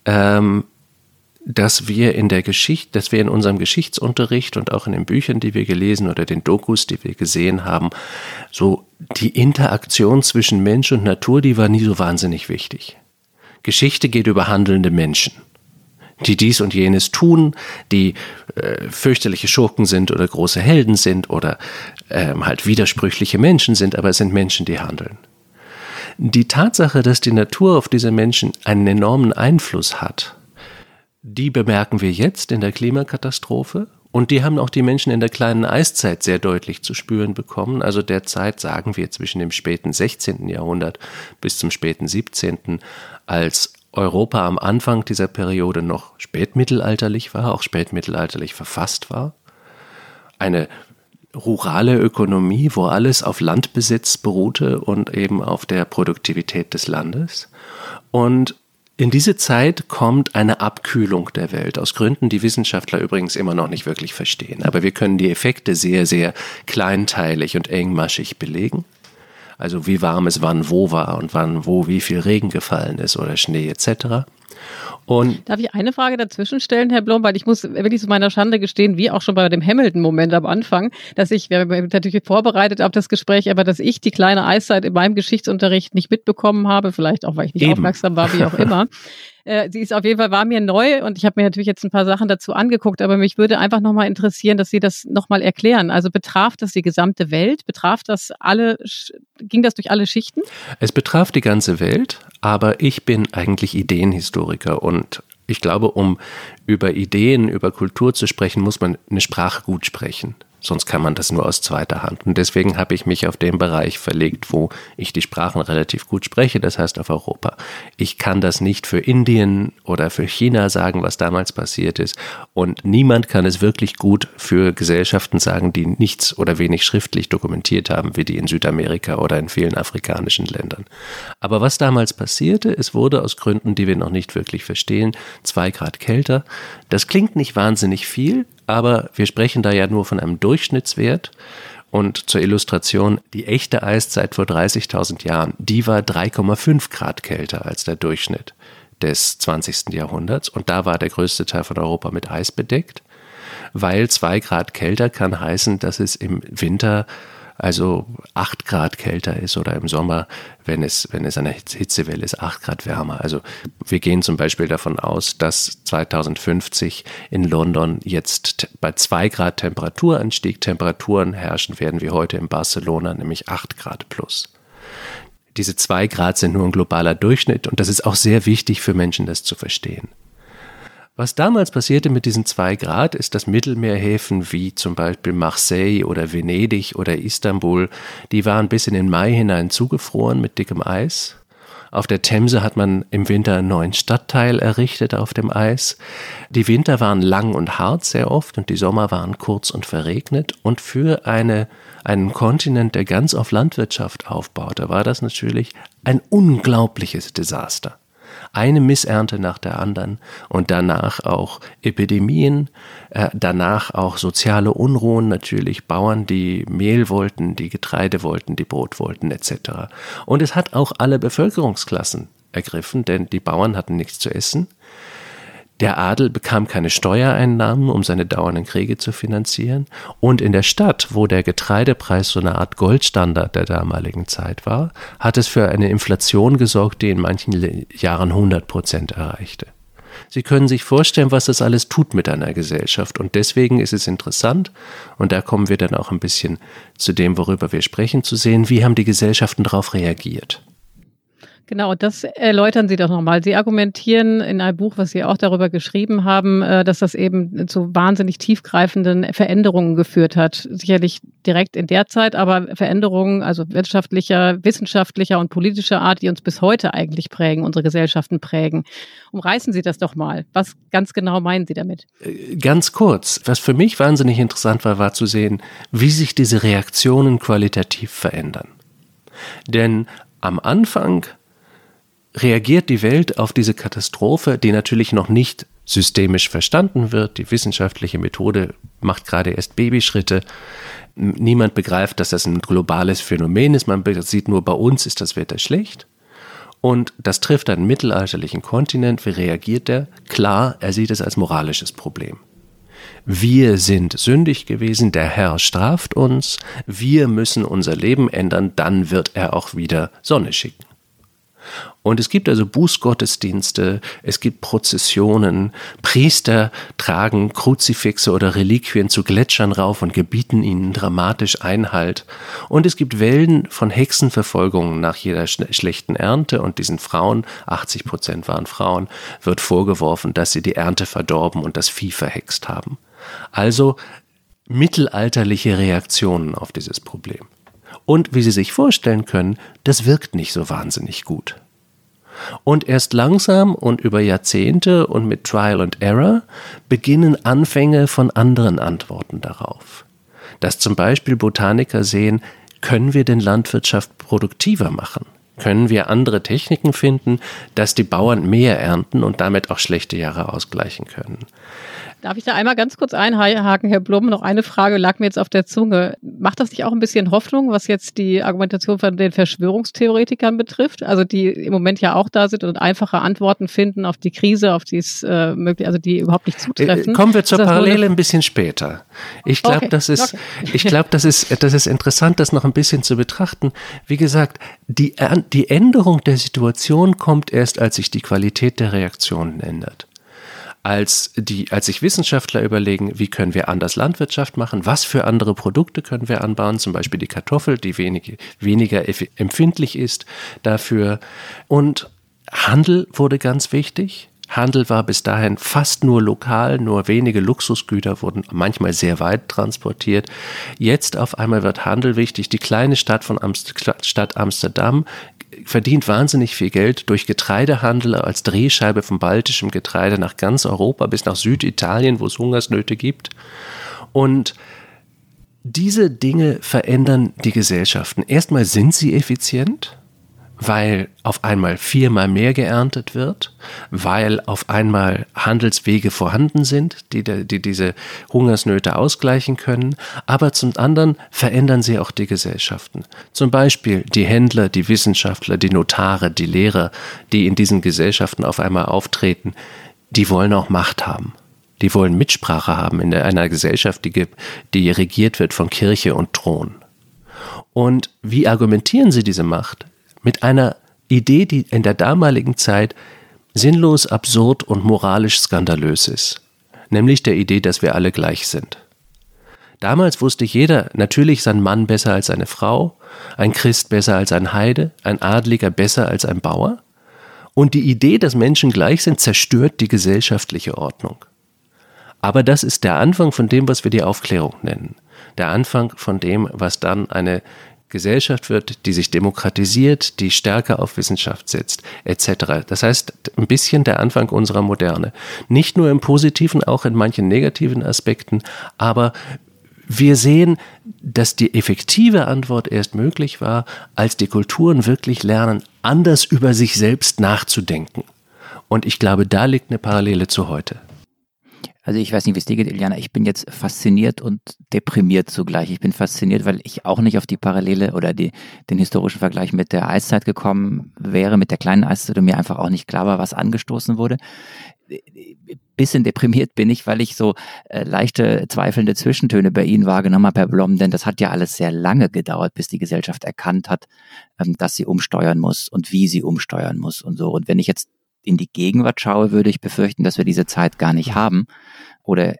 ähm, dass wir in der Geschichte, dass wir in unserem Geschichtsunterricht und auch in den Büchern, die wir gelesen oder den Dokus, die wir gesehen haben, so die Interaktion zwischen Mensch und Natur, die war nie so wahnsinnig wichtig. Geschichte geht über handelnde Menschen, die dies und jenes tun, die äh, fürchterliche Schurken sind oder große Helden sind oder äh, halt widersprüchliche Menschen sind, aber es sind Menschen, die handeln. Die Tatsache, dass die Natur auf diese Menschen einen enormen Einfluss hat, die bemerken wir jetzt in der Klimakatastrophe und die haben auch die Menschen in der kleinen Eiszeit sehr deutlich zu spüren bekommen. Also der Zeit, sagen wir, zwischen dem späten 16. Jahrhundert bis zum späten 17., als Europa am Anfang dieser Periode noch spätmittelalterlich war, auch spätmittelalterlich verfasst war. Eine rurale Ökonomie, wo alles auf Landbesitz beruhte und eben auf der Produktivität des Landes. Und in diese Zeit kommt eine Abkühlung der Welt, aus Gründen, die Wissenschaftler übrigens immer noch nicht wirklich verstehen. Aber wir können die Effekte sehr, sehr kleinteilig und engmaschig belegen. Also wie warm es wann wo war und wann wo wie viel Regen gefallen ist oder Schnee etc. Und Darf ich eine Frage dazwischen stellen, Herr Blom, weil ich muss wirklich zu meiner Schande gestehen, wie auch schon bei dem Hamilton-Moment am Anfang, dass ich, wir haben natürlich vorbereitet auf das Gespräch, aber dass ich die kleine Eiszeit in meinem Geschichtsunterricht nicht mitbekommen habe, vielleicht auch, weil ich nicht Eben. aufmerksam war, wie auch immer. Äh, sie ist auf jeden Fall, war mir neu und ich habe mir natürlich jetzt ein paar Sachen dazu angeguckt, aber mich würde einfach nochmal interessieren, dass Sie das nochmal erklären. Also betraf das die gesamte Welt? Betraf das alle, ging das durch alle Schichten? Es betraf die ganze Welt, aber ich bin eigentlich Ideenhistoriker und ich glaube, um über Ideen, über Kultur zu sprechen, muss man eine Sprache gut sprechen. Sonst kann man das nur aus zweiter Hand. Und deswegen habe ich mich auf den Bereich verlegt, wo ich die Sprachen relativ gut spreche, das heißt auf Europa. Ich kann das nicht für Indien oder für China sagen, was damals passiert ist. Und niemand kann es wirklich gut für Gesellschaften sagen, die nichts oder wenig schriftlich dokumentiert haben, wie die in Südamerika oder in vielen afrikanischen Ländern. Aber was damals passierte, es wurde aus Gründen, die wir noch nicht wirklich verstehen, zwei Grad kälter. Das klingt nicht wahnsinnig viel, aber wir sprechen da ja nur von einem Durchschnittswert. Und zur Illustration, die echte Eiszeit vor 30.000 Jahren, die war 3,5 Grad kälter als der Durchschnitt des 20. Jahrhunderts. Und da war der größte Teil von Europa mit Eis bedeckt, weil zwei Grad kälter kann heißen, dass es im Winter also acht Grad kälter ist oder im Sommer, wenn es, wenn es eine Hitzewelle ist, acht Grad wärmer. Also wir gehen zum Beispiel davon aus, dass 2050 in London jetzt bei zwei Grad Temperaturanstieg Temperaturen herrschen werden wie heute in Barcelona, nämlich acht Grad plus. Diese zwei Grad sind nur ein globaler Durchschnitt und das ist auch sehr wichtig für Menschen, das zu verstehen. Was damals passierte mit diesen zwei Grad, ist, dass Mittelmeerhäfen wie zum Beispiel Marseille oder Venedig oder Istanbul, die waren bis in den Mai hinein zugefroren mit dickem Eis. Auf der Themse hat man im Winter einen neuen Stadtteil errichtet auf dem Eis. Die Winter waren lang und hart sehr oft und die Sommer waren kurz und verregnet. Und für eine, einen Kontinent, der ganz auf Landwirtschaft aufbaute, war das natürlich ein unglaubliches Desaster eine Missernte nach der anderen und danach auch Epidemien, äh, danach auch soziale Unruhen natürlich, Bauern, die Mehl wollten, die Getreide wollten, die Brot wollten etc. Und es hat auch alle Bevölkerungsklassen ergriffen, denn die Bauern hatten nichts zu essen. Der Adel bekam keine Steuereinnahmen, um seine dauernden Kriege zu finanzieren. Und in der Stadt, wo der Getreidepreis so eine Art Goldstandard der damaligen Zeit war, hat es für eine Inflation gesorgt, die in manchen Jahren 100 Prozent erreichte. Sie können sich vorstellen, was das alles tut mit einer Gesellschaft. Und deswegen ist es interessant, und da kommen wir dann auch ein bisschen zu dem, worüber wir sprechen, zu sehen, wie haben die Gesellschaften darauf reagiert. Genau, das erläutern Sie doch nochmal. Sie argumentieren in einem Buch, was Sie auch darüber geschrieben haben, äh, dass das eben zu wahnsinnig tiefgreifenden Veränderungen geführt hat. Sicherlich direkt in der Zeit, aber Veränderungen, also wirtschaftlicher, wissenschaftlicher und politischer Art, die uns bis heute eigentlich prägen, unsere Gesellschaften prägen. Umreißen Sie das doch mal. Was ganz genau meinen Sie damit? Äh, ganz kurz. Was für mich wahnsinnig interessant war, war zu sehen, wie sich diese Reaktionen qualitativ verändern. Denn am Anfang reagiert die Welt auf diese Katastrophe, die natürlich noch nicht systemisch verstanden wird. Die wissenschaftliche Methode macht gerade erst Babyschritte. Niemand begreift, dass das ein globales Phänomen ist. Man sieht nur, bei uns ist das Wetter schlecht. Und das trifft einen mittelalterlichen Kontinent. Wie reagiert er? Klar, er sieht es als moralisches Problem. Wir sind sündig gewesen, der Herr straft uns, wir müssen unser Leben ändern, dann wird er auch wieder Sonne schicken. Und es gibt also Bußgottesdienste, es gibt Prozessionen, Priester tragen Kruzifixe oder Reliquien zu Gletschern rauf und gebieten ihnen dramatisch Einhalt. Und es gibt Wellen von Hexenverfolgungen nach jeder schlechten Ernte und diesen Frauen, 80 Prozent waren Frauen, wird vorgeworfen, dass sie die Ernte verdorben und das Vieh verhext haben. Also mittelalterliche Reaktionen auf dieses Problem. Und wie Sie sich vorstellen können, das wirkt nicht so wahnsinnig gut. Und erst langsam und über Jahrzehnte und mit Trial and Error beginnen Anfänge von anderen Antworten darauf. Dass zum Beispiel Botaniker sehen, können wir denn Landwirtschaft produktiver machen? Können wir andere Techniken finden, dass die Bauern mehr ernten und damit auch schlechte Jahre ausgleichen können? Darf ich da einmal ganz kurz einhaken, Herr Blum? Noch eine Frage lag mir jetzt auf der Zunge. Macht das nicht auch ein bisschen Hoffnung, was jetzt die Argumentation von den Verschwörungstheoretikern betrifft? Also die im Moment ja auch da sind und einfache Antworten finden auf die Krise, auf die es äh, möglich, also die überhaupt nicht zutreffen. Äh, kommen wir zur Parallele ein bisschen später. Ich glaube, okay. das ist, okay. ich glaube, das ist, das ist interessant, das noch ein bisschen zu betrachten. Wie gesagt, die, die Änderung der Situation kommt erst, als sich die Qualität der Reaktionen ändert als, die, als sich Wissenschaftler überlegen, wie können wir anders Landwirtschaft machen, was für andere Produkte können wir anbauen, zum Beispiel die Kartoffel, die wenig, weniger empfindlich ist dafür. Und Handel wurde ganz wichtig. Handel war bis dahin fast nur lokal, nur wenige Luxusgüter wurden manchmal sehr weit transportiert. Jetzt auf einmal wird Handel wichtig. Die kleine Stadt von Amst Stadt Amsterdam verdient wahnsinnig viel Geld durch Getreidehandel als Drehscheibe von baltischem Getreide nach ganz Europa bis nach Süditalien, wo es Hungersnöte gibt. Und diese Dinge verändern die Gesellschaften. Erstmal sind sie effizient, weil auf einmal viermal mehr geerntet wird, weil auf einmal Handelswege vorhanden sind, die, die diese Hungersnöte ausgleichen können, aber zum anderen verändern sie auch die Gesellschaften. Zum Beispiel die Händler, die Wissenschaftler, die Notare, die Lehrer, die in diesen Gesellschaften auf einmal auftreten, die wollen auch Macht haben. Die wollen Mitsprache haben in einer Gesellschaft, die, die regiert wird von Kirche und Thron. Und wie argumentieren sie diese Macht? Mit einer Idee, die in der damaligen Zeit sinnlos, absurd und moralisch skandalös ist, nämlich der Idee, dass wir alle gleich sind. Damals wusste jeder, natürlich ist ein Mann besser als eine Frau, ein Christ besser als ein Heide, ein Adliger besser als ein Bauer. Und die Idee, dass Menschen gleich sind, zerstört die gesellschaftliche Ordnung. Aber das ist der Anfang von dem, was wir die Aufklärung nennen. Der Anfang von dem, was dann eine Gesellschaft wird, die sich demokratisiert, die stärker auf Wissenschaft setzt, etc. Das heißt, ein bisschen der Anfang unserer Moderne. Nicht nur im positiven, auch in manchen negativen Aspekten, aber wir sehen, dass die effektive Antwort erst möglich war, als die Kulturen wirklich lernen, anders über sich selbst nachzudenken. Und ich glaube, da liegt eine Parallele zu heute. Also ich weiß nicht, wie es dir geht, Iliana. Ich bin jetzt fasziniert und deprimiert zugleich. Ich bin fasziniert, weil ich auch nicht auf die Parallele oder die, den historischen Vergleich mit der Eiszeit gekommen wäre, mit der kleinen Eiszeit und mir einfach auch nicht klar war, was angestoßen wurde. Bisschen deprimiert bin ich, weil ich so äh, leichte zweifelnde Zwischentöne bei Ihnen wahrgenommen habe, Herr Blom, denn das hat ja alles sehr lange gedauert, bis die Gesellschaft erkannt hat, ähm, dass sie umsteuern muss und wie sie umsteuern muss und so. Und wenn ich jetzt in die Gegenwart schaue, würde ich befürchten, dass wir diese Zeit gar nicht haben. Oder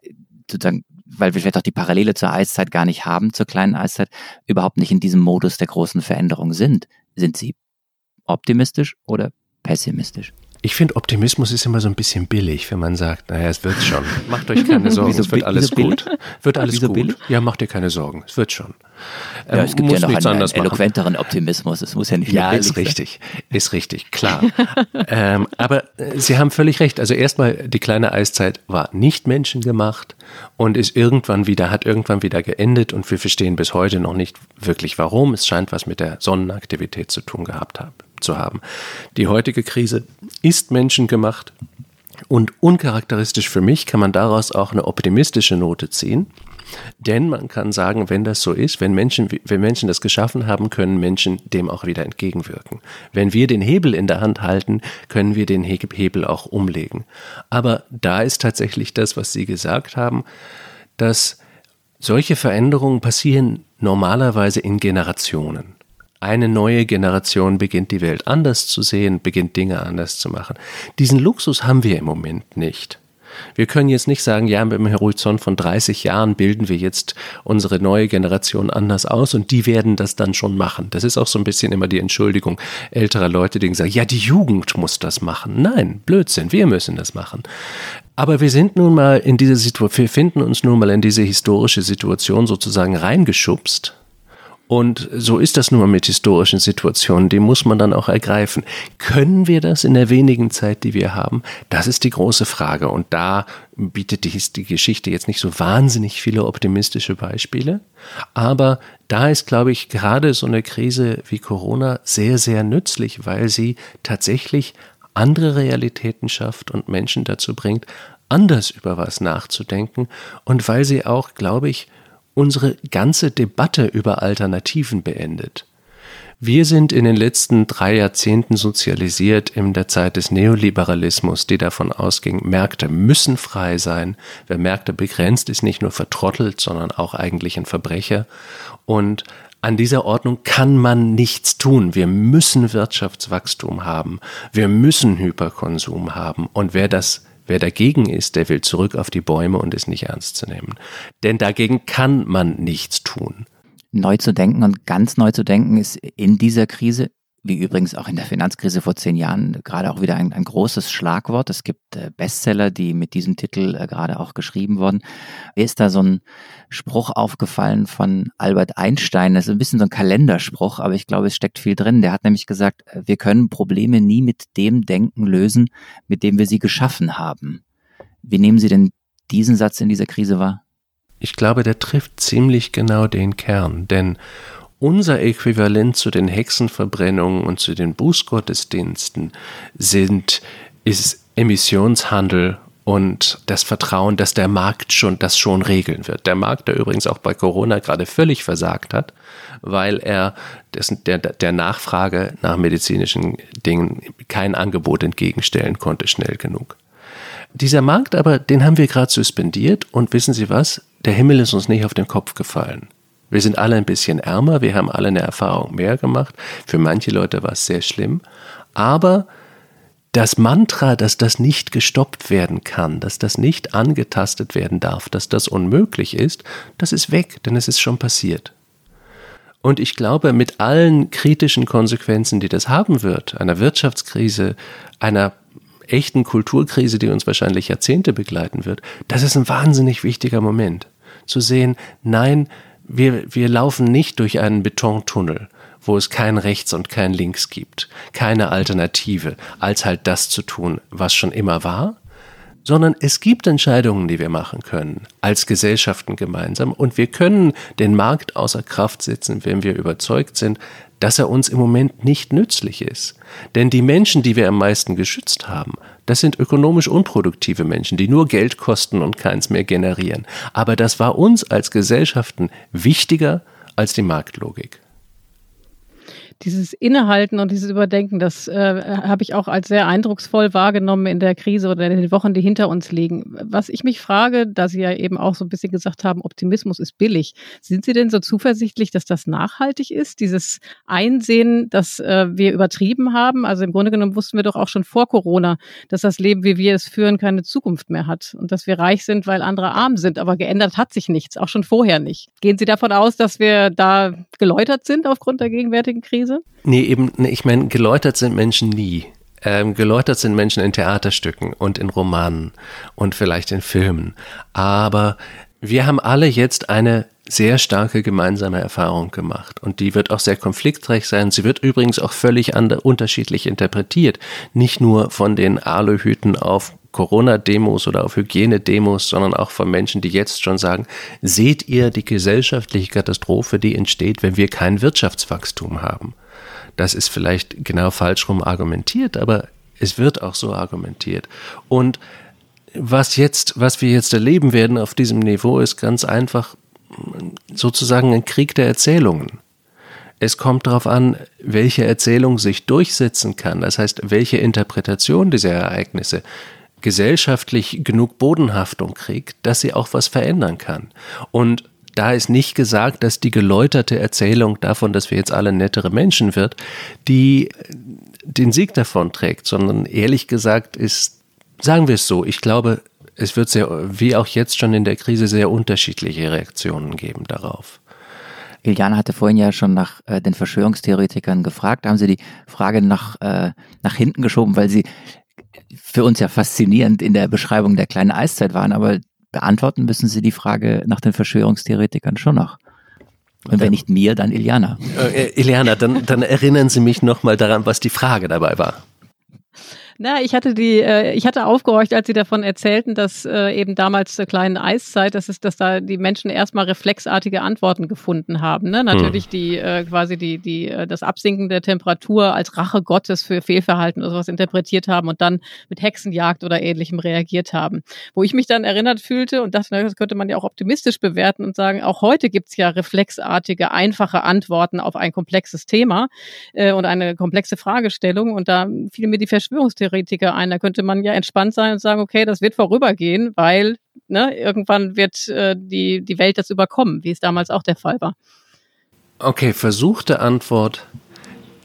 sozusagen, weil wir vielleicht auch die Parallele zur Eiszeit gar nicht haben, zur kleinen Eiszeit, überhaupt nicht in diesem Modus der großen Veränderung sind. Sind Sie optimistisch oder pessimistisch? Ich finde, Optimismus ist immer so ein bisschen billig, wenn man sagt, naja, es wird schon. Macht euch keine Sorgen, es wird alles gut. Wird alles gut. Billig? Ja, macht ihr keine Sorgen, es wird schon. Ja, es gibt ja noch einen, einen eloquenteren Optimismus. Es muss ja nicht Ja, ist richtig. Ist richtig, klar. ähm, aber äh, Sie haben völlig recht. Also erstmal, die kleine Eiszeit war nicht menschengemacht und ist irgendwann wieder, hat irgendwann wieder geendet und wir verstehen bis heute noch nicht wirklich warum. Es scheint was mit der Sonnenaktivität zu tun gehabt haben zu haben. Die heutige Krise ist menschengemacht und uncharakteristisch für mich kann man daraus auch eine optimistische Note ziehen. Denn man kann sagen, wenn das so ist, wenn Menschen, wenn Menschen das geschaffen haben, können Menschen dem auch wieder entgegenwirken. Wenn wir den Hebel in der Hand halten, können wir den Hebel auch umlegen. Aber da ist tatsächlich das, was Sie gesagt haben, dass solche Veränderungen passieren normalerweise in Generationen. Eine neue Generation beginnt die Welt anders zu sehen, beginnt Dinge anders zu machen. Diesen Luxus haben wir im Moment nicht. Wir können jetzt nicht sagen, ja, mit dem Horizont von 30 Jahren bilden wir jetzt unsere neue Generation anders aus und die werden das dann schon machen. Das ist auch so ein bisschen immer die Entschuldigung älterer Leute, die sagen, ja, die Jugend muss das machen. Nein, Blödsinn, wir müssen das machen. Aber wir sind nun mal in diese Situation, wir finden uns nun mal in diese historische Situation sozusagen reingeschubst und so ist das nur mit historischen Situationen, die muss man dann auch ergreifen. Können wir das in der wenigen Zeit, die wir haben? Das ist die große Frage. Und da bietet die, die Geschichte jetzt nicht so wahnsinnig viele optimistische Beispiele. Aber da ist, glaube ich, gerade so eine Krise wie Corona sehr, sehr nützlich, weil sie tatsächlich andere Realitäten schafft und Menschen dazu bringt, anders über was nachzudenken und weil sie auch, glaube ich, unsere ganze Debatte über Alternativen beendet. Wir sind in den letzten drei Jahrzehnten sozialisiert in der Zeit des Neoliberalismus, die davon ausging, Märkte müssen frei sein. Wer Märkte begrenzt, ist nicht nur vertrottelt, sondern auch eigentlich ein Verbrecher. Und an dieser Ordnung kann man nichts tun. Wir müssen Wirtschaftswachstum haben. Wir müssen Hyperkonsum haben. Und wer das Wer dagegen ist, der will zurück auf die Bäume und ist nicht ernst zu nehmen. Denn dagegen kann man nichts tun. Neu zu denken und ganz neu zu denken ist in dieser Krise wie übrigens auch in der Finanzkrise vor zehn Jahren, gerade auch wieder ein, ein großes Schlagwort. Es gibt äh, Bestseller, die mit diesem Titel äh, gerade auch geschrieben wurden. Mir ist da so ein Spruch aufgefallen von Albert Einstein. Das ist ein bisschen so ein Kalenderspruch, aber ich glaube, es steckt viel drin. Der hat nämlich gesagt, äh, wir können Probleme nie mit dem Denken lösen, mit dem wir sie geschaffen haben. Wie nehmen Sie denn diesen Satz in dieser Krise wahr? Ich glaube, der trifft ziemlich genau den Kern, denn unser Äquivalent zu den Hexenverbrennungen und zu den Bußgottesdiensten sind, ist Emissionshandel und das Vertrauen, dass der Markt schon das schon regeln wird. Der Markt, der übrigens auch bei Corona gerade völlig versagt hat, weil er dessen, der, der Nachfrage nach medizinischen Dingen kein Angebot entgegenstellen konnte, schnell genug. Dieser Markt aber, den haben wir gerade suspendiert und wissen Sie was? Der Himmel ist uns nicht auf den Kopf gefallen. Wir sind alle ein bisschen ärmer, wir haben alle eine Erfahrung mehr gemacht. Für manche Leute war es sehr schlimm. Aber das Mantra, dass das nicht gestoppt werden kann, dass das nicht angetastet werden darf, dass das unmöglich ist, das ist weg, denn es ist schon passiert. Und ich glaube, mit allen kritischen Konsequenzen, die das haben wird, einer Wirtschaftskrise, einer echten Kulturkrise, die uns wahrscheinlich Jahrzehnte begleiten wird, das ist ein wahnsinnig wichtiger Moment. Zu sehen, nein, wir, wir laufen nicht durch einen Betontunnel, wo es kein Rechts und kein Links gibt, keine Alternative, als halt das zu tun, was schon immer war, sondern es gibt Entscheidungen, die wir machen können, als Gesellschaften gemeinsam, und wir können den Markt außer Kraft setzen, wenn wir überzeugt sind, dass er uns im Moment nicht nützlich ist. Denn die Menschen, die wir am meisten geschützt haben, das sind ökonomisch unproduktive Menschen, die nur Geld kosten und keins mehr generieren. Aber das war uns als Gesellschaften wichtiger als die Marktlogik dieses Innehalten und dieses Überdenken, das äh, habe ich auch als sehr eindrucksvoll wahrgenommen in der Krise oder in den Wochen, die hinter uns liegen. Was ich mich frage, da Sie ja eben auch so ein bisschen gesagt haben, Optimismus ist billig. Sind Sie denn so zuversichtlich, dass das nachhaltig ist? Dieses Einsehen, dass äh, wir übertrieben haben? Also im Grunde genommen wussten wir doch auch schon vor Corona, dass das Leben, wie wir es führen, keine Zukunft mehr hat und dass wir reich sind, weil andere arm sind. Aber geändert hat sich nichts, auch schon vorher nicht. Gehen Sie davon aus, dass wir da geläutert sind aufgrund der gegenwärtigen Krise? Krise? Nee, eben, nee, ich meine, geläutert sind Menschen nie. Ähm, geläutert sind Menschen in Theaterstücken und in Romanen und vielleicht in Filmen. Aber wir haben alle jetzt eine sehr starke gemeinsame Erfahrung gemacht. Und die wird auch sehr konfliktreich sein. Sie wird übrigens auch völlig unterschiedlich interpretiert. Nicht nur von den Aluhüten auf Corona-Demos oder auf Hygienedemos, sondern auch von Menschen, die jetzt schon sagen, seht ihr die gesellschaftliche Katastrophe, die entsteht, wenn wir kein Wirtschaftswachstum haben? Das ist vielleicht genau falsch rum argumentiert, aber es wird auch so argumentiert. Und was jetzt, was wir jetzt erleben werden auf diesem Niveau, ist ganz einfach sozusagen ein Krieg der Erzählungen. Es kommt darauf an, welche Erzählung sich durchsetzen kann. Das heißt, welche Interpretation dieser Ereignisse gesellschaftlich genug Bodenhaftung kriegt, dass sie auch was verändern kann. Und da ist nicht gesagt, dass die geläuterte Erzählung davon, dass wir jetzt alle nettere Menschen wird, die den Sieg davon trägt, sondern ehrlich gesagt ist, sagen wir es so, ich glaube, es wird sehr, wie auch jetzt schon in der Krise, sehr unterschiedliche Reaktionen geben darauf. Iliana hatte vorhin ja schon nach äh, den Verschwörungstheoretikern gefragt. Haben Sie die Frage nach, äh, nach hinten geschoben, weil Sie für uns ja faszinierend in der Beschreibung der kleinen Eiszeit waren, aber beantworten müssen Sie die Frage nach den Verschwörungstheoretikern schon noch. Und wenn nicht mir, dann Iliana. Äh, Iliana, dann, dann erinnern Sie mich nochmal daran, was die Frage dabei war. Na, ich hatte die, äh, ich hatte aufgehorcht, als Sie davon erzählten, dass äh, eben damals zur kleinen Eiszeit, dass es, dass da die Menschen erstmal reflexartige Antworten gefunden haben. Ne? Natürlich hm. die äh, quasi die, die, äh, das Absinken der Temperatur als Rache Gottes für Fehlverhalten oder sowas interpretiert haben und dann mit Hexenjagd oder ähnlichem reagiert haben. Wo ich mich dann erinnert fühlte und dachte, na, das könnte man ja auch optimistisch bewerten und sagen, auch heute gibt's ja reflexartige, einfache Antworten auf ein komplexes Thema äh, und eine komplexe Fragestellung. Und da fiel mir die Verschwörungstheorie Verschwörungstheoretiker ein. Da könnte man ja entspannt sein und sagen, okay, das wird vorübergehen, weil ne, irgendwann wird äh, die, die Welt das überkommen, wie es damals auch der Fall war. Okay, versuchte Antwort.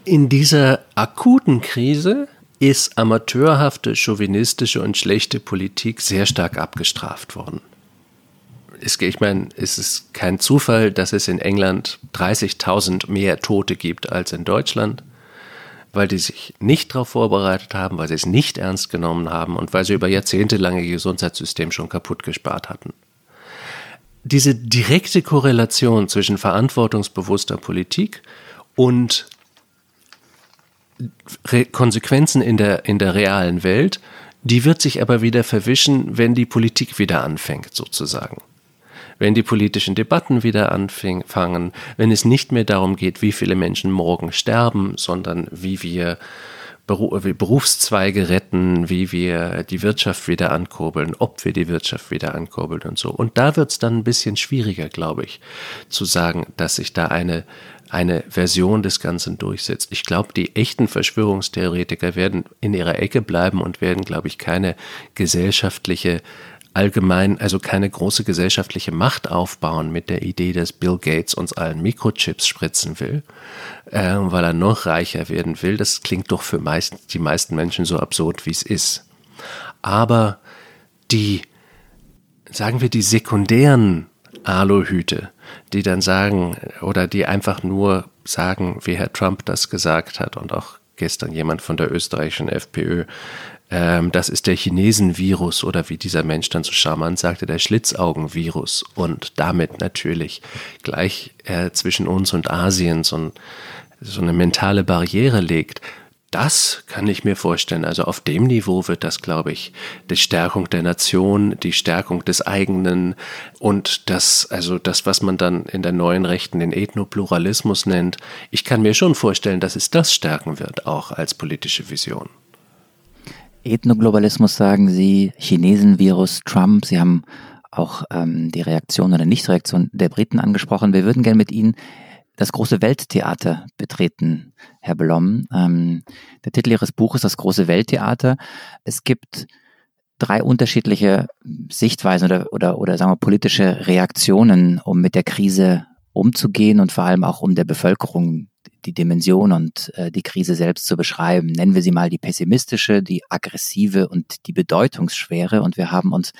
In dieser akuten Krise ist amateurhafte, chauvinistische und schlechte Politik sehr stark abgestraft worden. Ich meine, es ist kein Zufall, dass es in England 30.000 mehr Tote gibt als in Deutschland weil die sich nicht darauf vorbereitet haben, weil sie es nicht ernst genommen haben und weil sie über Jahrzehnte lange ihr Gesundheitssystem schon kaputt gespart hatten. Diese direkte Korrelation zwischen verantwortungsbewusster Politik und Re Konsequenzen in der, in der realen Welt, die wird sich aber wieder verwischen, wenn die Politik wieder anfängt, sozusagen wenn die politischen Debatten wieder anfangen, wenn es nicht mehr darum geht, wie viele Menschen morgen sterben, sondern wie wir Berufszweige retten, wie wir die Wirtschaft wieder ankurbeln, ob wir die Wirtschaft wieder ankurbeln und so. Und da wird es dann ein bisschen schwieriger, glaube ich, zu sagen, dass sich da eine, eine Version des Ganzen durchsetzt. Ich glaube, die echten Verschwörungstheoretiker werden in ihrer Ecke bleiben und werden, glaube ich, keine gesellschaftliche allgemein also keine große gesellschaftliche Macht aufbauen mit der Idee, dass Bill Gates uns allen Mikrochips spritzen will, äh, weil er noch reicher werden will. Das klingt doch für meist, die meisten Menschen so absurd, wie es ist. Aber die, sagen wir, die sekundären Aluhüte, die dann sagen oder die einfach nur sagen, wie Herr Trump das gesagt hat und auch gestern jemand von der österreichischen FPÖ, ähm, das ist der Chinesenvirus oder wie dieser Mensch dann so charmant sagte, der Schlitzaugenvirus und damit natürlich gleich äh, zwischen uns und Asien so, so eine mentale Barriere legt. Das kann ich mir vorstellen. Also auf dem Niveau wird das, glaube ich, die Stärkung der Nation, die Stärkung des eigenen und das, also das, was man dann in der neuen Rechten den Ethnopluralismus nennt. Ich kann mir schon vorstellen, dass es das stärken wird, auch als politische Vision. Ethnoglobalismus sagen Sie, Chinesenvirus, Trump. Sie haben auch ähm, die Reaktion oder Nichtreaktion der Briten angesprochen. Wir würden gerne mit Ihnen das große Welttheater betreten, Herr Blom. Ähm, der Titel Ihres Buches Das große Welttheater. Es gibt drei unterschiedliche Sichtweisen oder, oder, oder sagen wir politische Reaktionen, um mit der Krise umzugehen und vor allem auch um der Bevölkerung die Dimension und äh, die Krise selbst zu beschreiben. Nennen wir sie mal die pessimistische, die aggressive und die bedeutungsschwere. Und wir haben uns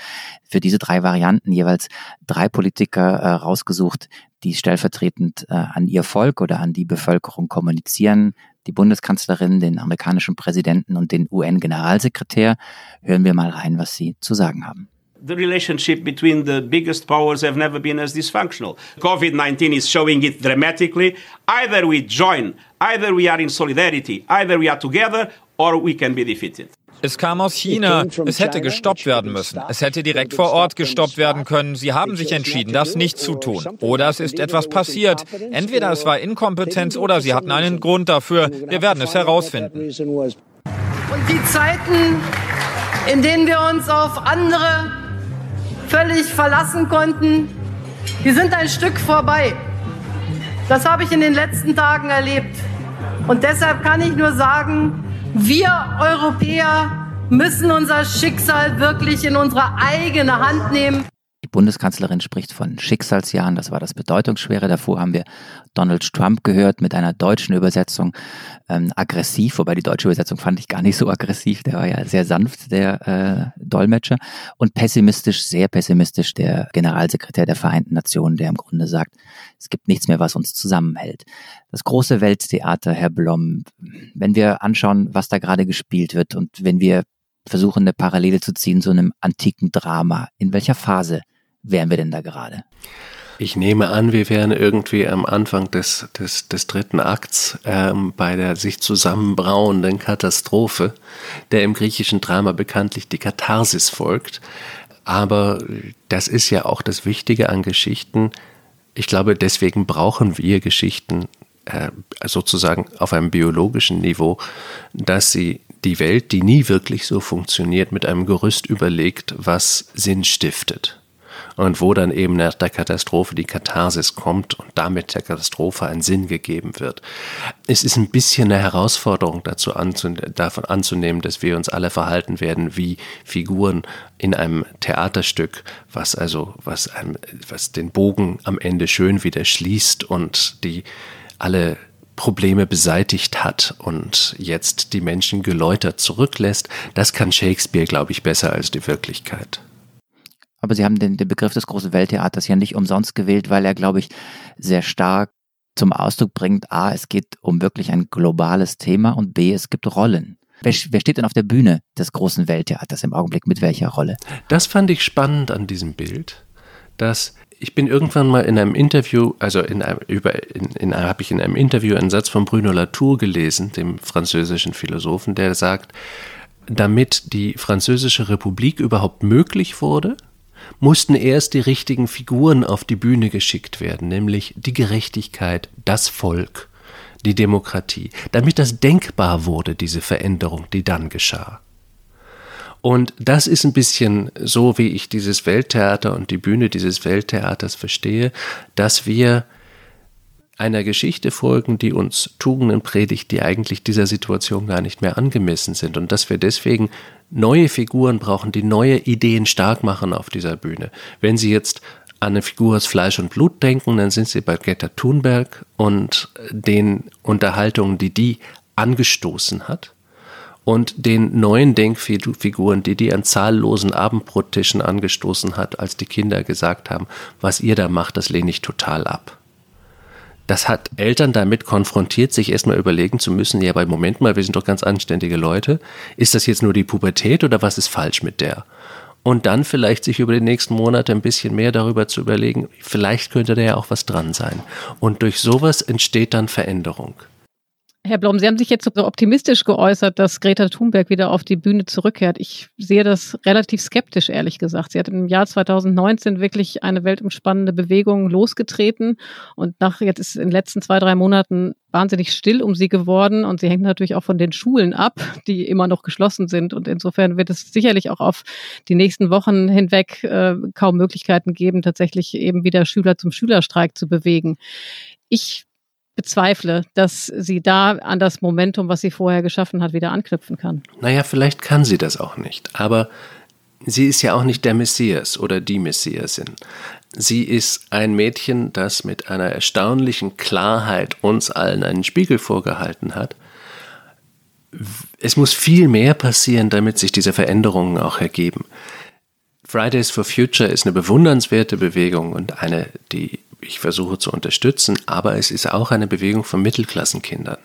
für diese drei Varianten jeweils drei Politiker äh, rausgesucht, die stellvertretend äh, an ihr Volk oder an die Bevölkerung kommunizieren. Die Bundeskanzlerin, den amerikanischen Präsidenten und den UN-Generalsekretär. Hören wir mal rein, was sie zu sagen haben. The relationship between the biggest powers have never been as dysfunctional. COVID 19 is showing it dramatically. Either we join, either we are in solidarity, either we are together, or we can be defeated. Es kam aus China. Es hätte gestoppt werden müssen. Es hätte direkt vor Ort gestoppt werden können. Sie haben sich entschieden, das nicht zu tun. Oder es ist etwas passiert. Entweder es war Inkompetenz oder sie hatten einen Grund dafür. Wir werden es herausfinden. Und die Zeiten, in denen wir uns auf andere völlig verlassen konnten, die sind ein Stück vorbei. Das habe ich in den letzten Tagen erlebt. Und deshalb kann ich nur sagen, wir Europäer müssen unser Schicksal wirklich in unsere eigene Hand nehmen. Bundeskanzlerin spricht von Schicksalsjahren, das war das Bedeutungsschwere. Davor haben wir Donald Trump gehört mit einer deutschen Übersetzung, ähm, aggressiv, wobei die deutsche Übersetzung fand ich gar nicht so aggressiv, der war ja sehr sanft, der äh, Dolmetscher. Und pessimistisch, sehr pessimistisch, der Generalsekretär der Vereinten Nationen, der im Grunde sagt, es gibt nichts mehr, was uns zusammenhält. Das große Welttheater, Herr Blom, wenn wir anschauen, was da gerade gespielt wird und wenn wir versuchen, eine Parallele zu ziehen zu einem antiken Drama, in welcher Phase wären wir denn da gerade? Ich nehme an, wir wären irgendwie am Anfang des, des, des dritten Akts ähm, bei der sich zusammenbrauenden Katastrophe, der im griechischen Drama bekanntlich die Katharsis folgt. Aber das ist ja auch das Wichtige an Geschichten. Ich glaube, deswegen brauchen wir Geschichten äh, sozusagen auf einem biologischen Niveau, dass sie die Welt, die nie wirklich so funktioniert, mit einem Gerüst überlegt, was Sinn stiftet und wo dann eben nach der Katastrophe die Katharsis kommt und damit der Katastrophe einen Sinn gegeben wird. Es ist ein bisschen eine Herausforderung dazu anzun davon anzunehmen, dass wir uns alle verhalten werden wie Figuren in einem Theaterstück, was also was einem, was den Bogen am Ende schön wieder schließt und die alle Probleme beseitigt hat und jetzt die Menschen geläutert zurücklässt, das kann Shakespeare, glaube ich, besser als die Wirklichkeit. Aber Sie haben den, den Begriff des großen Welttheaters ja nicht umsonst gewählt, weil er, glaube ich, sehr stark zum Ausdruck bringt, a, es geht um wirklich ein globales Thema und b, es gibt Rollen. Wer, wer steht denn auf der Bühne des großen Welttheaters im Augenblick mit welcher Rolle? Das fand ich spannend an diesem Bild, dass ich bin irgendwann mal in einem Interview, also in in, in, habe ich in einem Interview einen Satz von Bruno Latour gelesen, dem französischen Philosophen, der sagt, damit die französische Republik überhaupt möglich wurde, mussten erst die richtigen Figuren auf die Bühne geschickt werden, nämlich die Gerechtigkeit, das Volk, die Demokratie, damit das denkbar wurde, diese Veränderung, die dann geschah. Und das ist ein bisschen so, wie ich dieses Welttheater und die Bühne dieses Welttheaters verstehe, dass wir einer Geschichte folgen, die uns Tugenden predigt, die eigentlich dieser Situation gar nicht mehr angemessen sind und dass wir deswegen neue Figuren brauchen, die neue Ideen stark machen auf dieser Bühne. Wenn Sie jetzt an eine Figur aus Fleisch und Blut denken, dann sind Sie bei Greta Thunberg und den Unterhaltungen, die die angestoßen hat und den neuen Denkfiguren, die die an zahllosen Abendbrottischen angestoßen hat, als die Kinder gesagt haben, was ihr da macht, das lehne ich total ab. Das hat Eltern damit konfrontiert, sich erstmal überlegen zu müssen, ja, aber Moment mal, wir sind doch ganz anständige Leute. Ist das jetzt nur die Pubertät oder was ist falsch mit der? Und dann vielleicht sich über die nächsten Monate ein bisschen mehr darüber zu überlegen, vielleicht könnte da ja auch was dran sein. Und durch sowas entsteht dann Veränderung. Herr Blom, Sie haben sich jetzt so optimistisch geäußert, dass Greta Thunberg wieder auf die Bühne zurückkehrt. Ich sehe das relativ skeptisch, ehrlich gesagt. Sie hat im Jahr 2019 wirklich eine weltumspannende Bewegung losgetreten und nach jetzt ist in den letzten zwei, drei Monaten wahnsinnig still um sie geworden und sie hängt natürlich auch von den Schulen ab, die immer noch geschlossen sind und insofern wird es sicherlich auch auf die nächsten Wochen hinweg äh, kaum Möglichkeiten geben, tatsächlich eben wieder Schüler zum Schülerstreik zu bewegen. Ich bezweifle, dass sie da an das Momentum, was sie vorher geschaffen hat, wieder anknüpfen kann. Naja, vielleicht kann sie das auch nicht, aber sie ist ja auch nicht der Messias oder die Messiasin. Sie ist ein Mädchen, das mit einer erstaunlichen Klarheit uns allen einen Spiegel vorgehalten hat. Es muss viel mehr passieren, damit sich diese Veränderungen auch ergeben. Fridays for Future ist eine bewundernswerte Bewegung und eine, die ich versuche zu unterstützen, aber es ist auch eine Bewegung von Mittelklassenkindern.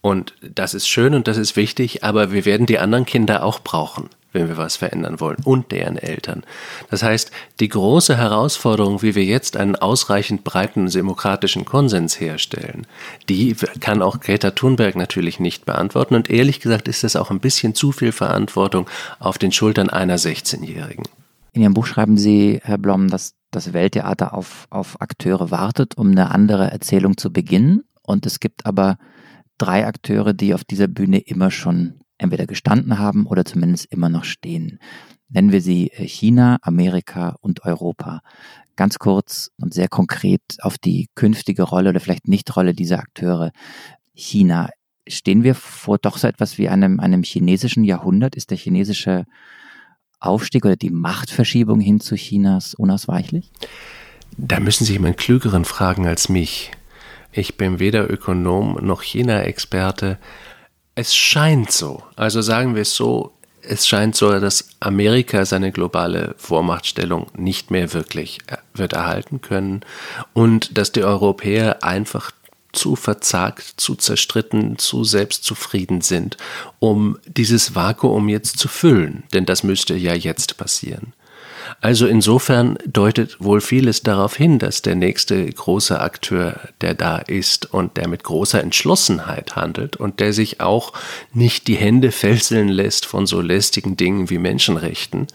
Und das ist schön und das ist wichtig, aber wir werden die anderen Kinder auch brauchen, wenn wir was verändern wollen und deren Eltern. Das heißt, die große Herausforderung, wie wir jetzt einen ausreichend breiten demokratischen Konsens herstellen, die kann auch Greta Thunberg natürlich nicht beantworten. Und ehrlich gesagt ist das auch ein bisschen zu viel Verantwortung auf den Schultern einer 16-Jährigen. In Ihrem Buch schreiben Sie, Herr Blom, dass das Welttheater auf, auf Akteure wartet, um eine andere Erzählung zu beginnen. Und es gibt aber drei Akteure, die auf dieser Bühne immer schon entweder gestanden haben oder zumindest immer noch stehen. Nennen wir sie äh, China, Amerika und Europa. Ganz kurz und sehr konkret auf die künftige Rolle oder vielleicht Nicht-Rolle dieser Akteure. China. Stehen wir vor doch so etwas wie einem, einem chinesischen Jahrhundert? Ist der chinesische Aufstieg oder die Machtverschiebung hin zu Chinas unausweichlich? Da müssen Sie jemanden Klügeren fragen als mich. Ich bin weder Ökonom noch China-Experte. Es scheint so, also sagen wir es so, es scheint so, dass Amerika seine globale Vormachtstellung nicht mehr wirklich äh, wird erhalten können und dass die Europäer einfach zu verzagt, zu zerstritten, zu selbstzufrieden sind, um dieses Vakuum jetzt zu füllen, denn das müsste ja jetzt passieren. Also insofern deutet wohl vieles darauf hin, dass der nächste große Akteur, der da ist und der mit großer Entschlossenheit handelt und der sich auch nicht die Hände fesseln lässt von so lästigen Dingen wie Menschenrechten,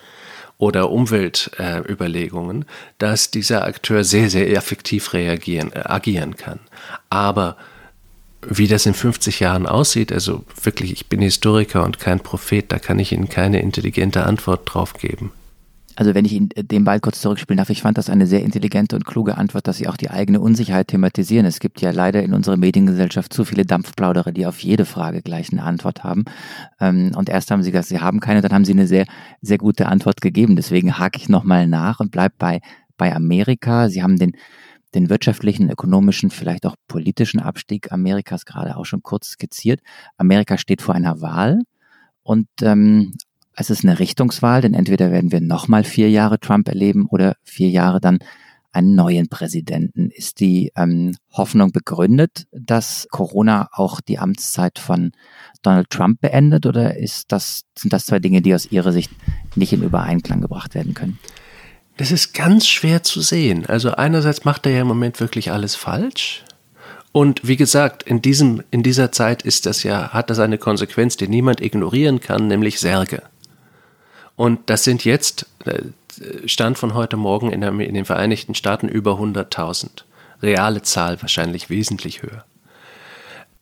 oder Umweltüberlegungen, äh, dass dieser Akteur sehr, sehr effektiv reagieren, äh, agieren kann. Aber wie das in 50 Jahren aussieht, also wirklich, ich bin Historiker und kein Prophet, da kann ich Ihnen keine intelligente Antwort drauf geben. Also wenn ich Ihnen den Ball kurz zurückspielen darf, ich fand das eine sehr intelligente und kluge Antwort, dass Sie auch die eigene Unsicherheit thematisieren. Es gibt ja leider in unserer Mediengesellschaft zu viele Dampfplauderer, die auf jede Frage gleich eine Antwort haben. Ähm, und erst haben Sie gesagt, Sie haben keine, dann haben Sie eine sehr, sehr gute Antwort gegeben. Deswegen hake ich nochmal nach und bleib bei, bei Amerika. Sie haben den, den wirtschaftlichen, ökonomischen, vielleicht auch politischen Abstieg Amerikas gerade auch schon kurz skizziert. Amerika steht vor einer Wahl. Und ähm, es ist eine Richtungswahl, denn entweder werden wir nochmal vier Jahre Trump erleben oder vier Jahre dann einen neuen Präsidenten. Ist die ähm, Hoffnung begründet, dass Corona auch die Amtszeit von Donald Trump beendet oder ist das, sind das zwei Dinge, die aus Ihrer Sicht nicht in Übereinklang gebracht werden können? Das ist ganz schwer zu sehen. Also einerseits macht er ja im Moment wirklich alles falsch. Und wie gesagt, in, diesem, in dieser Zeit ist das ja, hat das eine Konsequenz, die niemand ignorieren kann, nämlich Särge. Und das sind jetzt, äh, Stand von heute Morgen in, der, in den Vereinigten Staaten über 100.000. Reale Zahl wahrscheinlich wesentlich höher.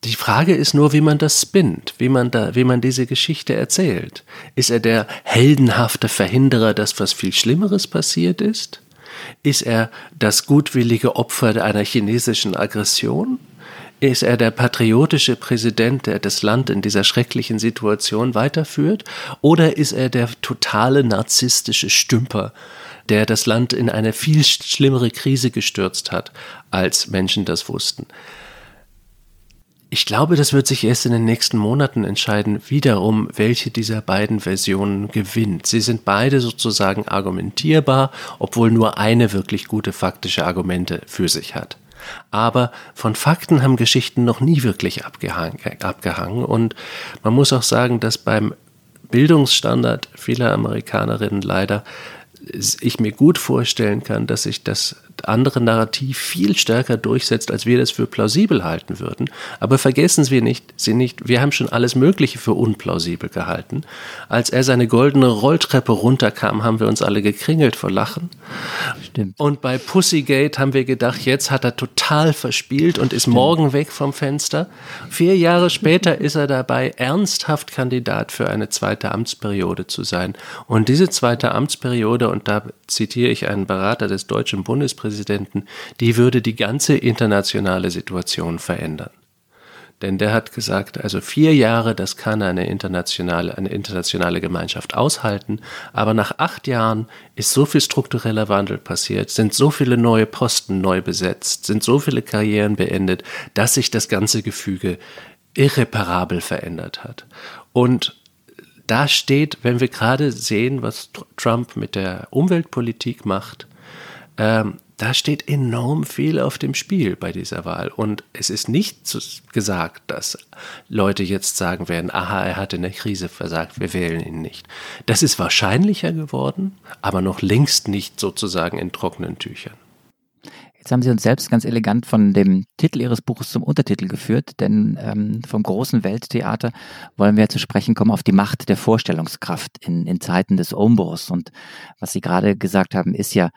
Die Frage ist nur, wie man das spinnt, wie man, da, wie man diese Geschichte erzählt. Ist er der heldenhafte Verhinderer, dass was viel Schlimmeres passiert ist? Ist er das gutwillige Opfer einer chinesischen Aggression? Ist er der patriotische Präsident, der das Land in dieser schrecklichen Situation weiterführt? Oder ist er der totale narzisstische Stümper, der das Land in eine viel schlimmere Krise gestürzt hat, als Menschen das wussten? Ich glaube, das wird sich erst in den nächsten Monaten entscheiden, wiederum, welche dieser beiden Versionen gewinnt. Sie sind beide sozusagen argumentierbar, obwohl nur eine wirklich gute faktische Argumente für sich hat. Aber von Fakten haben Geschichten noch nie wirklich abgehangen, abgehangen. Und man muss auch sagen, dass beim Bildungsstandard vieler Amerikanerinnen leider ich mir gut vorstellen kann, dass sich das andere Narrativ viel stärker durchsetzt, als wir das für plausibel halten würden. Aber vergessen wir nicht, Sie nicht, wir haben schon alles Mögliche für unplausibel gehalten. Als er seine goldene Rolltreppe runterkam, haben wir uns alle gekringelt vor Lachen. Stimmt. Und bei Pussygate haben wir gedacht, jetzt hat er total verspielt und ist Stimmt. morgen weg vom Fenster. Vier Jahre später ist er dabei, ernsthaft Kandidat für eine zweite Amtsperiode zu sein. Und diese zweite Amtsperiode, und da zitiere ich einen Berater des deutschen Bundespräsidenten, Präsidenten, die würde die ganze internationale Situation verändern. Denn der hat gesagt, also vier Jahre, das kann eine internationale, eine internationale Gemeinschaft aushalten, aber nach acht Jahren ist so viel struktureller Wandel passiert, sind so viele neue Posten neu besetzt, sind so viele Karrieren beendet, dass sich das ganze Gefüge irreparabel verändert hat. Und da steht, wenn wir gerade sehen, was Trump mit der Umweltpolitik macht, ähm, da steht enorm viel auf dem Spiel bei dieser Wahl. Und es ist nicht gesagt, dass Leute jetzt sagen werden, aha, er hat in der Krise versagt, wir wählen ihn nicht. Das ist wahrscheinlicher geworden, aber noch längst nicht sozusagen in trockenen Tüchern. Jetzt haben Sie uns selbst ganz elegant von dem Titel Ihres Buches zum Untertitel geführt, denn ähm, vom großen Welttheater wollen wir zu sprechen kommen auf die Macht der Vorstellungskraft in, in Zeiten des Umbruchs. Und was Sie gerade gesagt haben, ist ja,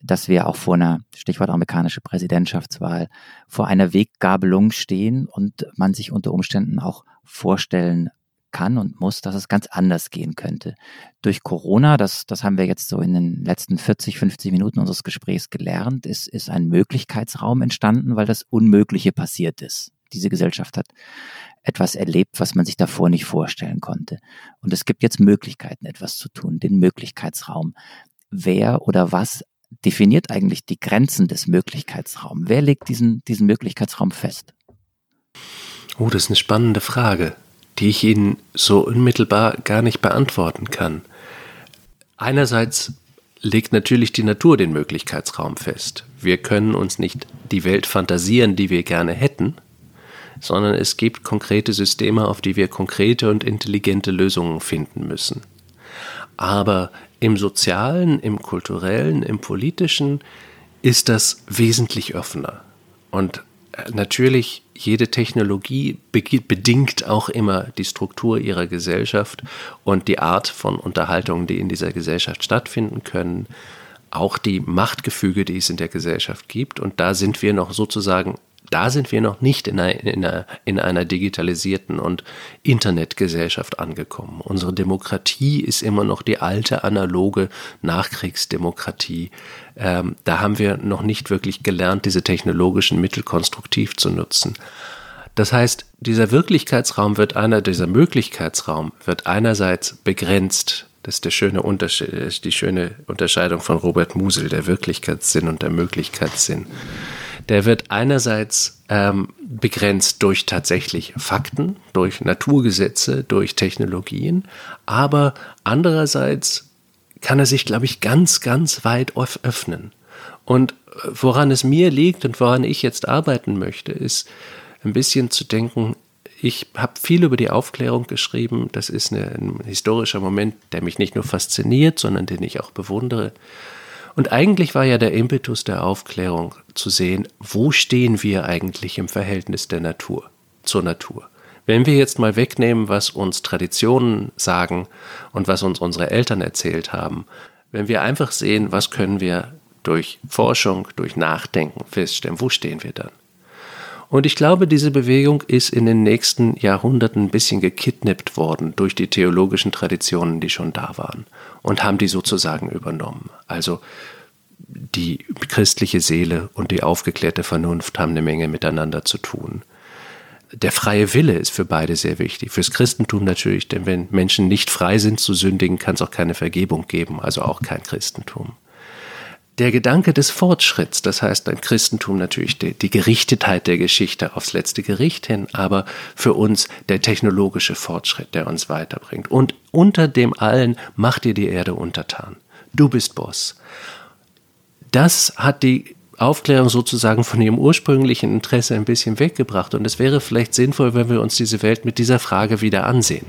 dass wir auch vor einer, Stichwort amerikanische Präsidentschaftswahl, vor einer Weggabelung stehen und man sich unter Umständen auch vorstellen kann und muss, dass es ganz anders gehen könnte. Durch Corona, das, das haben wir jetzt so in den letzten 40, 50 Minuten unseres Gesprächs gelernt, ist, ist ein Möglichkeitsraum entstanden, weil das Unmögliche passiert ist. Diese Gesellschaft hat etwas erlebt, was man sich davor nicht vorstellen konnte. Und es gibt jetzt Möglichkeiten, etwas zu tun, den Möglichkeitsraum. Wer oder was definiert eigentlich die Grenzen des Möglichkeitsraums? Wer legt diesen, diesen Möglichkeitsraum fest? Oh, das ist eine spannende Frage die ich Ihnen so unmittelbar gar nicht beantworten kann. Einerseits legt natürlich die Natur den Möglichkeitsraum fest. Wir können uns nicht die Welt fantasieren, die wir gerne hätten, sondern es gibt konkrete Systeme, auf die wir konkrete und intelligente Lösungen finden müssen. Aber im sozialen, im kulturellen, im politischen ist das wesentlich offener. Und natürlich, jede Technologie bedingt auch immer die Struktur ihrer Gesellschaft und die Art von Unterhaltungen, die in dieser Gesellschaft stattfinden können, auch die Machtgefüge, die es in der Gesellschaft gibt. Und da sind wir noch sozusagen da sind wir noch nicht in einer, in einer, in einer digitalisierten und Internetgesellschaft angekommen. Unsere Demokratie ist immer noch die alte analoge Nachkriegsdemokratie. Ähm, da haben wir noch nicht wirklich gelernt, diese technologischen Mittel konstruktiv zu nutzen. Das heißt, dieser Wirklichkeitsraum wird einer, dieser Möglichkeitsraum wird einerseits begrenzt das ist der schöne Unterschied, die schöne Unterscheidung von Robert Musel, der Wirklichkeitssinn und der Möglichkeitssinn der wird einerseits ähm, begrenzt durch tatsächlich Fakten, durch Naturgesetze, durch Technologien, aber andererseits kann er sich, glaube ich, ganz, ganz weit öffnen. Und äh, woran es mir liegt und woran ich jetzt arbeiten möchte, ist ein bisschen zu denken, ich habe viel über die Aufklärung geschrieben. Das ist eine, ein historischer Moment, der mich nicht nur fasziniert, sondern den ich auch bewundere. Und eigentlich war ja der Impetus der Aufklärung zu sehen, wo stehen wir eigentlich im Verhältnis der Natur zur Natur. Wenn wir jetzt mal wegnehmen, was uns Traditionen sagen und was uns unsere Eltern erzählt haben, wenn wir einfach sehen, was können wir durch Forschung, durch Nachdenken feststellen, wo stehen wir dann? Und ich glaube, diese Bewegung ist in den nächsten Jahrhunderten ein bisschen gekidnappt worden durch die theologischen Traditionen, die schon da waren und haben die sozusagen übernommen. Also die christliche Seele und die aufgeklärte Vernunft haben eine Menge miteinander zu tun. Der freie Wille ist für beide sehr wichtig. Fürs Christentum natürlich, denn wenn Menschen nicht frei sind zu sündigen, kann es auch keine Vergebung geben, also auch kein Christentum der Gedanke des Fortschritts, das heißt beim Christentum natürlich die, die, Gerichtetheit der Geschichte aufs letzte Gericht hin, aber für uns der technologische Fortschritt, der uns weiterbringt. Und unter dem allen macht dir die Erde untertan. Du bist Boss. Das hat die Aufklärung sozusagen von ihrem ursprünglichen Interesse ein bisschen weggebracht und es wäre vielleicht sinnvoll, wenn wir uns diese Welt mit dieser Frage wieder ansehen.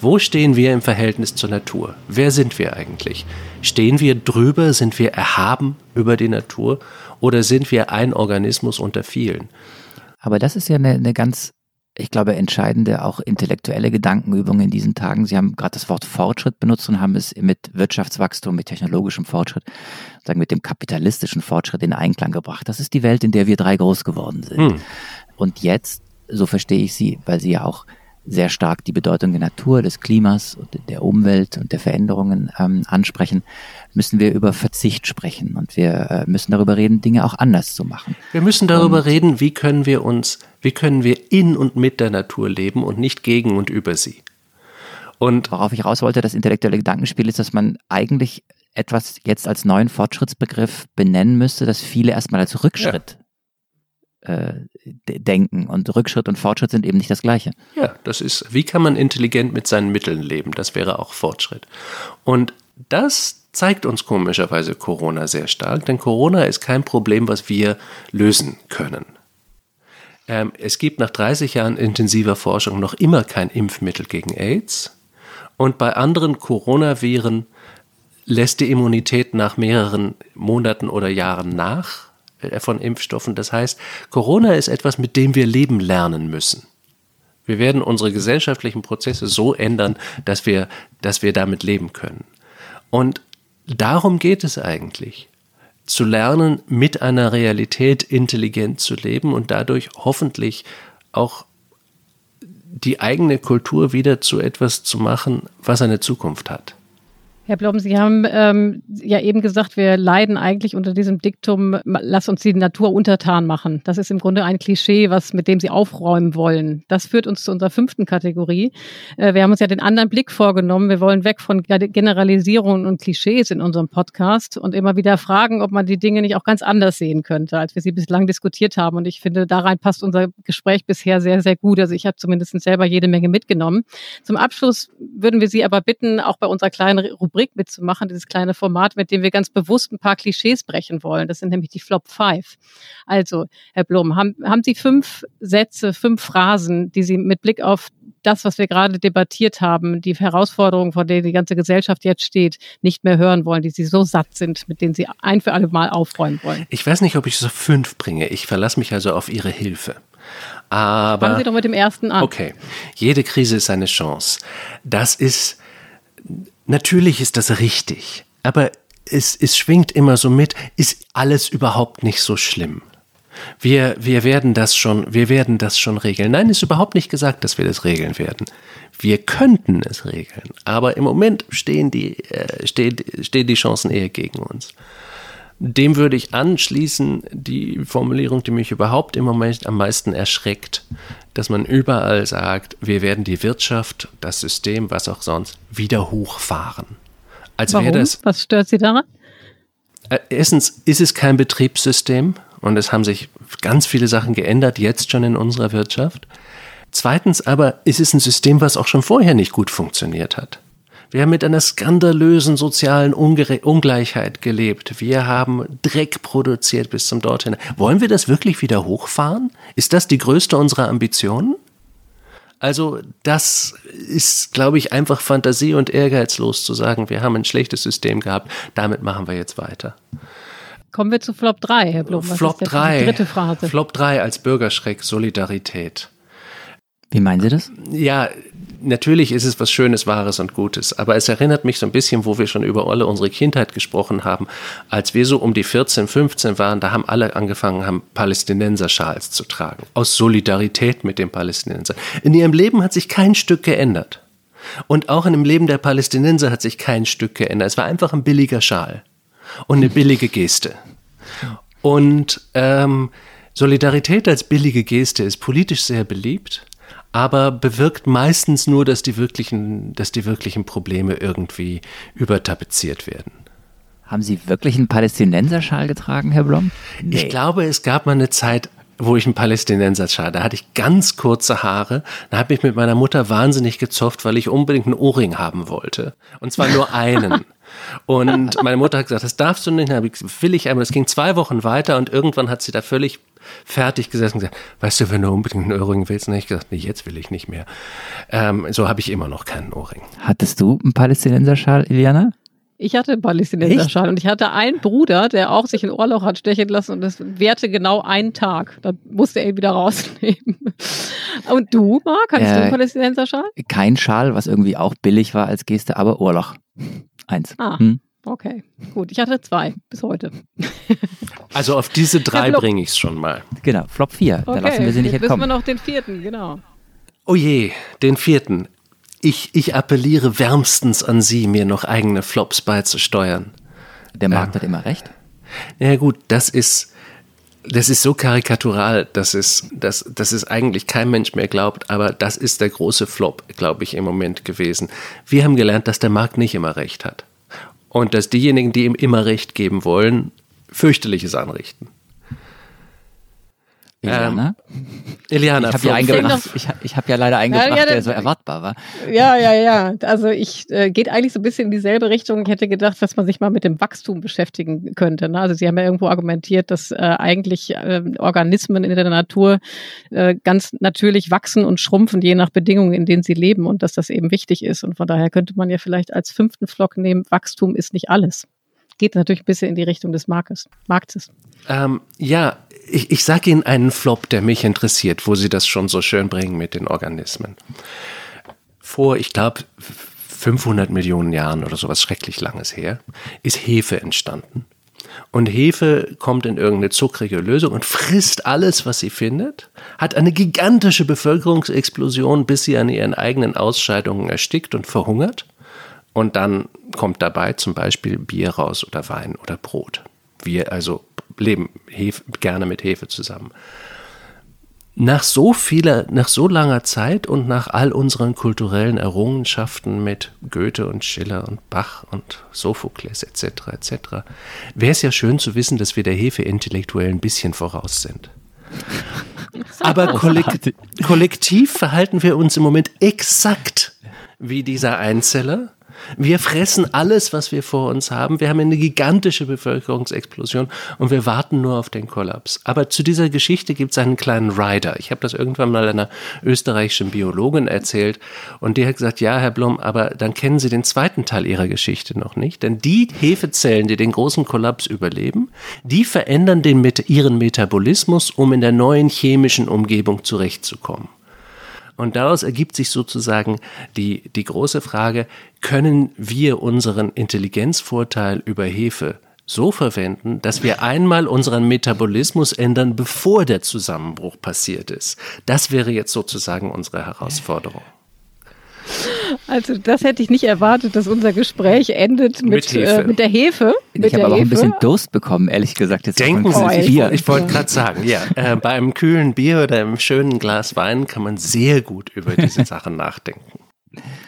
Wo stehen wir im Verhältnis zur Natur? Wer sind wir eigentlich? Stehen wir drüber? Sind wir erhaben über die Natur? Oder sind wir ein Organismus unter vielen? Aber das ist ja eine, eine ganz, ich glaube, entscheidende, auch intellektuelle Gedankenübung in diesen Tagen. Sie haben gerade das Wort Fortschritt benutzt und haben es mit Wirtschaftswachstum, mit technologischem Fortschritt, sagen mit dem kapitalistischen Fortschritt in Einklang gebracht. Das ist die Welt, in der wir drei groß geworden sind. Hm. Und jetzt, so verstehe ich Sie, weil Sie ja auch sehr stark die Bedeutung der Natur, des Klimas und der Umwelt und der Veränderungen ähm, ansprechen, müssen wir über Verzicht sprechen und wir äh, müssen darüber reden, Dinge auch anders zu machen. Wir müssen darüber und, reden, wie können wir uns, wie können wir in und mit der Natur leben und nicht gegen und über sie. Und worauf ich raus wollte, das intellektuelle Gedankenspiel ist, dass man eigentlich etwas jetzt als neuen Fortschrittsbegriff benennen müsste, das viele erstmal als Rückschritt äh, denken. Und Rückschritt und Fortschritt sind eben nicht das Gleiche. Ja, das ist, wie kann man intelligent mit seinen Mitteln leben? Das wäre auch Fortschritt. Und das zeigt uns komischerweise Corona sehr stark, denn Corona ist kein Problem, was wir lösen können. Ähm, es gibt nach 30 Jahren intensiver Forschung noch immer kein Impfmittel gegen AIDS. Und bei anderen Coronaviren lässt die Immunität nach mehreren Monaten oder Jahren nach. Äh, von Impfstoffen. Das heißt, Corona ist etwas, mit dem wir leben lernen müssen. Wir werden unsere gesellschaftlichen Prozesse so ändern, dass wir, dass wir damit leben können. Und darum geht es eigentlich. Zu lernen, mit einer Realität intelligent zu leben und dadurch hoffentlich auch die eigene Kultur wieder zu etwas zu machen, was eine Zukunft hat. Herr Blom, Sie haben ähm, ja eben gesagt, wir leiden eigentlich unter diesem Diktum, lass uns die Natur untertan machen. Das ist im Grunde ein Klischee, was mit dem Sie aufräumen wollen. Das führt uns zu unserer fünften Kategorie. Äh, wir haben uns ja den anderen Blick vorgenommen. Wir wollen weg von Generalisierungen und Klischees in unserem Podcast und immer wieder fragen, ob man die Dinge nicht auch ganz anders sehen könnte, als wir sie bislang diskutiert haben. Und ich finde, da rein passt unser Gespräch bisher sehr, sehr gut. Also ich habe zumindest selber jede Menge mitgenommen. Zum Abschluss würden wir Sie aber bitten, auch bei unserer kleinen Rubrik Rubrik mitzumachen, dieses kleine Format, mit dem wir ganz bewusst ein paar Klischees brechen wollen. Das sind nämlich die Flop Five. Also, Herr Blum, haben, haben Sie fünf Sätze, fünf Phrasen, die Sie mit Blick auf das, was wir gerade debattiert haben, die Herausforderungen, vor denen die ganze Gesellschaft jetzt steht, nicht mehr hören wollen, die Sie so satt sind, mit denen Sie ein für alle Mal aufräumen wollen? Ich weiß nicht, ob ich so fünf bringe. Ich verlasse mich also auf Ihre Hilfe. Aber. Fangen Sie doch mit dem ersten an. Okay. Jede Krise ist eine Chance. Das ist Natürlich ist das richtig, aber es, es schwingt immer so mit, ist alles überhaupt nicht so schlimm. Wir, wir werden das schon, wir werden das schon regeln. Nein, ist überhaupt nicht gesagt, dass wir das regeln werden. Wir könnten es regeln, aber im Moment stehen die, äh, stehen, stehen die Chancen eher gegen uns. Dem würde ich anschließen, die Formulierung, die mich überhaupt im Moment am meisten erschreckt, dass man überall sagt, wir werden die Wirtschaft, das System, was auch sonst, wieder hochfahren. Als Warum? Das, was stört Sie daran? Äh, erstens ist es kein Betriebssystem und es haben sich ganz viele Sachen geändert, jetzt schon in unserer Wirtschaft. Zweitens aber ist es ein System, was auch schon vorher nicht gut funktioniert hat. Wir haben mit einer skandalösen sozialen Ungere Ungleichheit gelebt. Wir haben Dreck produziert bis zum dorthin. Wollen wir das wirklich wieder hochfahren? Ist das die größte unserer Ambitionen? Also das ist, glaube ich, einfach Fantasie und ehrgeizlos zu sagen, wir haben ein schlechtes System gehabt, damit machen wir jetzt weiter. Kommen wir zu Flop 3, Herr Blum. Was Flop 3. dritte Phrase? Flop 3 als Bürgerschreck, Solidarität. Wie meinen Sie das? Ja, natürlich ist es was Schönes, Wahres und Gutes, aber es erinnert mich so ein bisschen, wo wir schon über alle unsere Kindheit gesprochen haben. Als wir so um die 14, 15 waren, da haben alle angefangen, haben Palästinenser-Schals zu tragen. Aus Solidarität mit den Palästinensern. In ihrem Leben hat sich kein Stück geändert. Und auch in dem Leben der Palästinenser hat sich kein Stück geändert. Es war einfach ein billiger Schal. und eine billige Geste. Und ähm, Solidarität als billige Geste ist politisch sehr beliebt, aber bewirkt meistens nur, dass die wirklichen, dass die wirklichen Probleme irgendwie übertapeziert werden. Haben Sie wirklich einen Palästinenserschal getragen, Herr Blom? Nee. Ich glaube, es gab mal eine Zeit, wo ich einen Palästinenserschal, da hatte ich ganz kurze Haare, da habe ich mit meiner Mutter wahnsinnig gezofft, weil ich unbedingt einen Ohrring haben wollte. Und zwar nur einen. Und meine Mutter hat gesagt, das darfst du nicht. Dann ich, will ich einmal. Das ging zwei Wochen weiter und irgendwann hat sie da völlig fertig gesessen und gesagt, weißt du, wenn du unbedingt einen Ohrring willst, dann habe ich gesagt, nee, jetzt will ich nicht mehr. Ähm, so habe ich immer noch keinen Ohrring. Hattest du einen Palästinenserschal, Iliana? Ich hatte Palästinenserschal und ich hatte einen Bruder, der auch sich ein Ohrloch hat stechen lassen und das währte genau einen Tag. Da musste er ihn wieder rausnehmen. Und du, Marc, hattest äh, du einen Palästinenserschal? Kein Schal, was irgendwie auch billig war als Geste, aber Ohrloch. Eins. Ah. Hm? Okay, gut. Ich hatte zwei bis heute. Also auf diese drei ja, bringe ich es schon mal. Genau, Flop 4. Okay, da lassen wir sie nicht jetzt entkommen. Jetzt müssen wir noch den vierten, genau. Oh je, den vierten. Ich, ich appelliere wärmstens an Sie, mir noch eigene Flops beizusteuern. Der Markt ähm, hat immer recht. Ja gut, das ist, das ist so karikatural, dass es, dass, dass es eigentlich kein Mensch mehr glaubt, aber das ist der große Flop, glaube ich, im Moment gewesen. Wir haben gelernt, dass der Markt nicht immer recht hat. Und dass diejenigen, die ihm immer recht geben wollen, fürchterliches anrichten. Eliana? Ähm, Eliana, ich habe ja, eingebracht, ich, ich hab ja leider eingebracht, ja, ja, der so erwartbar war. Ja, ja, ja. Also ich äh, geht eigentlich so ein bisschen in dieselbe Richtung. Ich hätte gedacht, dass man sich mal mit dem Wachstum beschäftigen könnte. Ne? Also Sie haben ja irgendwo argumentiert, dass äh, eigentlich äh, Organismen in der Natur äh, ganz natürlich wachsen und schrumpfen, je nach Bedingungen, in denen sie leben und dass das eben wichtig ist. Und von daher könnte man ja vielleicht als fünften Flock nehmen, Wachstum ist nicht alles geht natürlich ein bisschen in die Richtung des Marktes. Marktes. Ähm, ja, ich, ich sage Ihnen einen Flop, der mich interessiert, wo Sie das schon so schön bringen mit den Organismen. Vor, ich glaube, 500 Millionen Jahren oder sowas schrecklich langes her, ist Hefe entstanden. Und Hefe kommt in irgendeine zuckrige Lösung und frisst alles, was sie findet, hat eine gigantische Bevölkerungsexplosion, bis sie an ihren eigenen Ausscheidungen erstickt und verhungert. Und dann kommt dabei zum Beispiel Bier raus oder Wein oder Brot. Wir also leben Hefe, gerne mit Hefe zusammen. Nach so vieler, nach so langer Zeit und nach all unseren kulturellen Errungenschaften mit Goethe und Schiller und Bach und Sophokles etc. etc. wäre es ja schön zu wissen, dass wir der Hefe intellektuell ein bisschen voraus sind. Aber kollektiv, kollektiv verhalten wir uns im Moment exakt wie dieser Einzeller wir fressen alles, was wir vor uns haben. Wir haben eine gigantische Bevölkerungsexplosion und wir warten nur auf den Kollaps. Aber zu dieser Geschichte gibt es einen kleinen Rider. Ich habe das irgendwann mal einer österreichischen Biologin erzählt und die hat gesagt, ja, Herr Blum, aber dann kennen Sie den zweiten Teil Ihrer Geschichte noch nicht. Denn die Hefezellen, die den großen Kollaps überleben, die verändern den ihren Metabolismus, um in der neuen chemischen Umgebung zurechtzukommen. Und daraus ergibt sich sozusagen die, die große Frage, können wir unseren Intelligenzvorteil über Hefe so verwenden, dass wir einmal unseren Metabolismus ändern, bevor der Zusammenbruch passiert ist. Das wäre jetzt sozusagen unsere Herausforderung. Also das hätte ich nicht erwartet, dass unser Gespräch endet mit, mit, äh, mit der Hefe. Mit ich habe aber auch ein bisschen Durst bekommen, ehrlich gesagt. Jetzt Denken Sie sich, Bier. ich wollte gerade sagen, ja, äh, bei einem kühlen Bier oder einem schönen Glas Wein kann man sehr gut über diese Sachen nachdenken.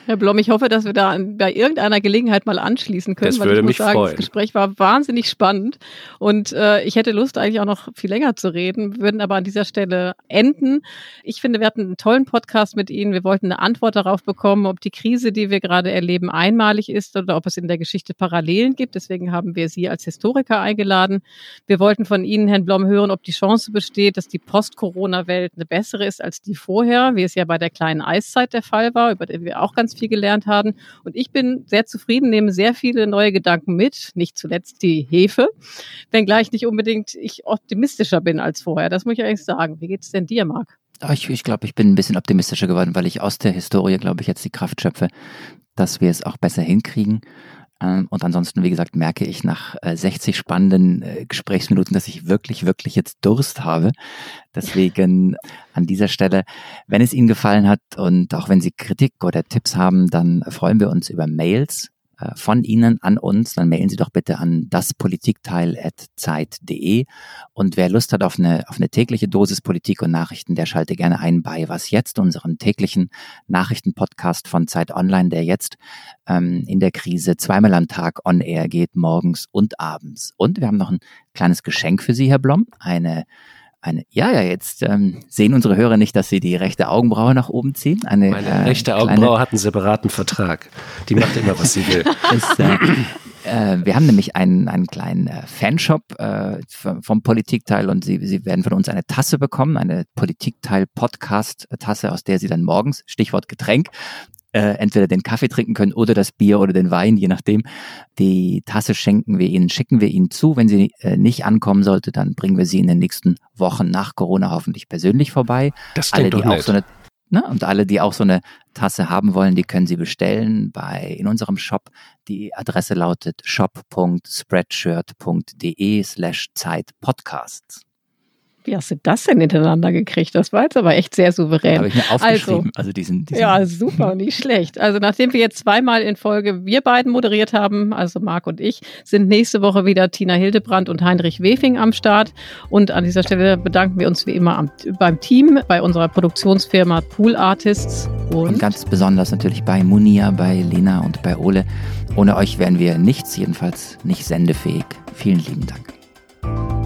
Herr Blom, ich hoffe, dass wir da bei irgendeiner Gelegenheit mal anschließen können. Das würde mich sagen, freuen. Das Gespräch war wahnsinnig spannend und äh, ich hätte Lust, eigentlich auch noch viel länger zu reden, würden aber an dieser Stelle enden. Ich finde, wir hatten einen tollen Podcast mit Ihnen. Wir wollten eine Antwort darauf bekommen, ob die Krise, die wir gerade erleben, einmalig ist oder ob es in der Geschichte Parallelen gibt. Deswegen haben wir Sie als Historiker eingeladen. Wir wollten von Ihnen, Herrn Blom, hören, ob die Chance besteht, dass die Post-Corona-Welt eine bessere ist als die vorher, wie es ja bei der kleinen Eiszeit der Fall war, über die wir auch ganz viel gelernt haben. Und ich bin sehr zufrieden, nehme sehr viele neue Gedanken mit, nicht zuletzt die Hefe, wenngleich nicht unbedingt ich optimistischer bin als vorher. Das muss ich eigentlich sagen. Wie geht es denn dir, Marc? Ich, ich glaube, ich bin ein bisschen optimistischer geworden, weil ich aus der Historie, glaube ich, jetzt die Kraft schöpfe, dass wir es auch besser hinkriegen. Ähm, und ansonsten, wie gesagt, merke ich nach 60 äh, spannenden äh, Gesprächsminuten, dass ich wirklich, wirklich jetzt Durst habe. Deswegen an dieser Stelle, wenn es Ihnen gefallen hat und auch wenn Sie Kritik oder Tipps haben, dann freuen wir uns über Mails von Ihnen an uns, dann mailen Sie doch bitte an daspolitikteil.zeit.de. Und wer Lust hat auf eine, auf eine tägliche Dosis Politik und Nachrichten, der schalte gerne ein bei Was Jetzt, unserem täglichen Nachrichtenpodcast von Zeit Online, der jetzt ähm, in der Krise zweimal am Tag on air geht, morgens und abends. Und wir haben noch ein kleines Geschenk für Sie, Herr Blom, eine eine, ja, ja, jetzt ähm, sehen unsere Hörer nicht, dass sie die rechte Augenbraue nach oben ziehen. Eine, Meine äh, rechte Augenbraue hat einen separaten Vertrag. Die macht immer, was sie will. Ist, äh, äh, wir haben nämlich einen, einen kleinen äh, Fanshop äh, vom Politikteil und sie, sie werden von uns eine Tasse bekommen, eine Politikteil-Podcast-Tasse, aus der Sie dann morgens, Stichwort Getränk, äh, entweder den Kaffee trinken können oder das Bier oder den Wein, je nachdem. Die Tasse schenken wir Ihnen, schicken wir Ihnen zu. Wenn sie äh, nicht ankommen sollte, dann bringen wir sie in den nächsten Wochen nach Corona hoffentlich persönlich vorbei. Das Alle, die auch so eine Ne? Und alle, die auch so eine Tasse haben wollen, die können sie bestellen bei in unserem Shop. Die Adresse lautet shop.spreadshirt.de slash Zeitpodcasts. Wie hast du das denn hintereinander gekriegt? Das war jetzt aber echt sehr souverän. Habe ich mir aufgeschrieben. Also, also diesen, diesen ja, super, nicht schlecht. Also nachdem wir jetzt zweimal in Folge wir beiden moderiert haben, also Marc und ich, sind nächste Woche wieder Tina Hildebrand und Heinrich Wefing am Start. Und an dieser Stelle bedanken wir uns wie immer am, beim Team, bei unserer Produktionsfirma Pool Artists. Und, und ganz besonders natürlich bei Munia, bei Lena und bei Ole. Ohne euch wären wir nichts, jedenfalls nicht sendefähig. Vielen lieben Dank.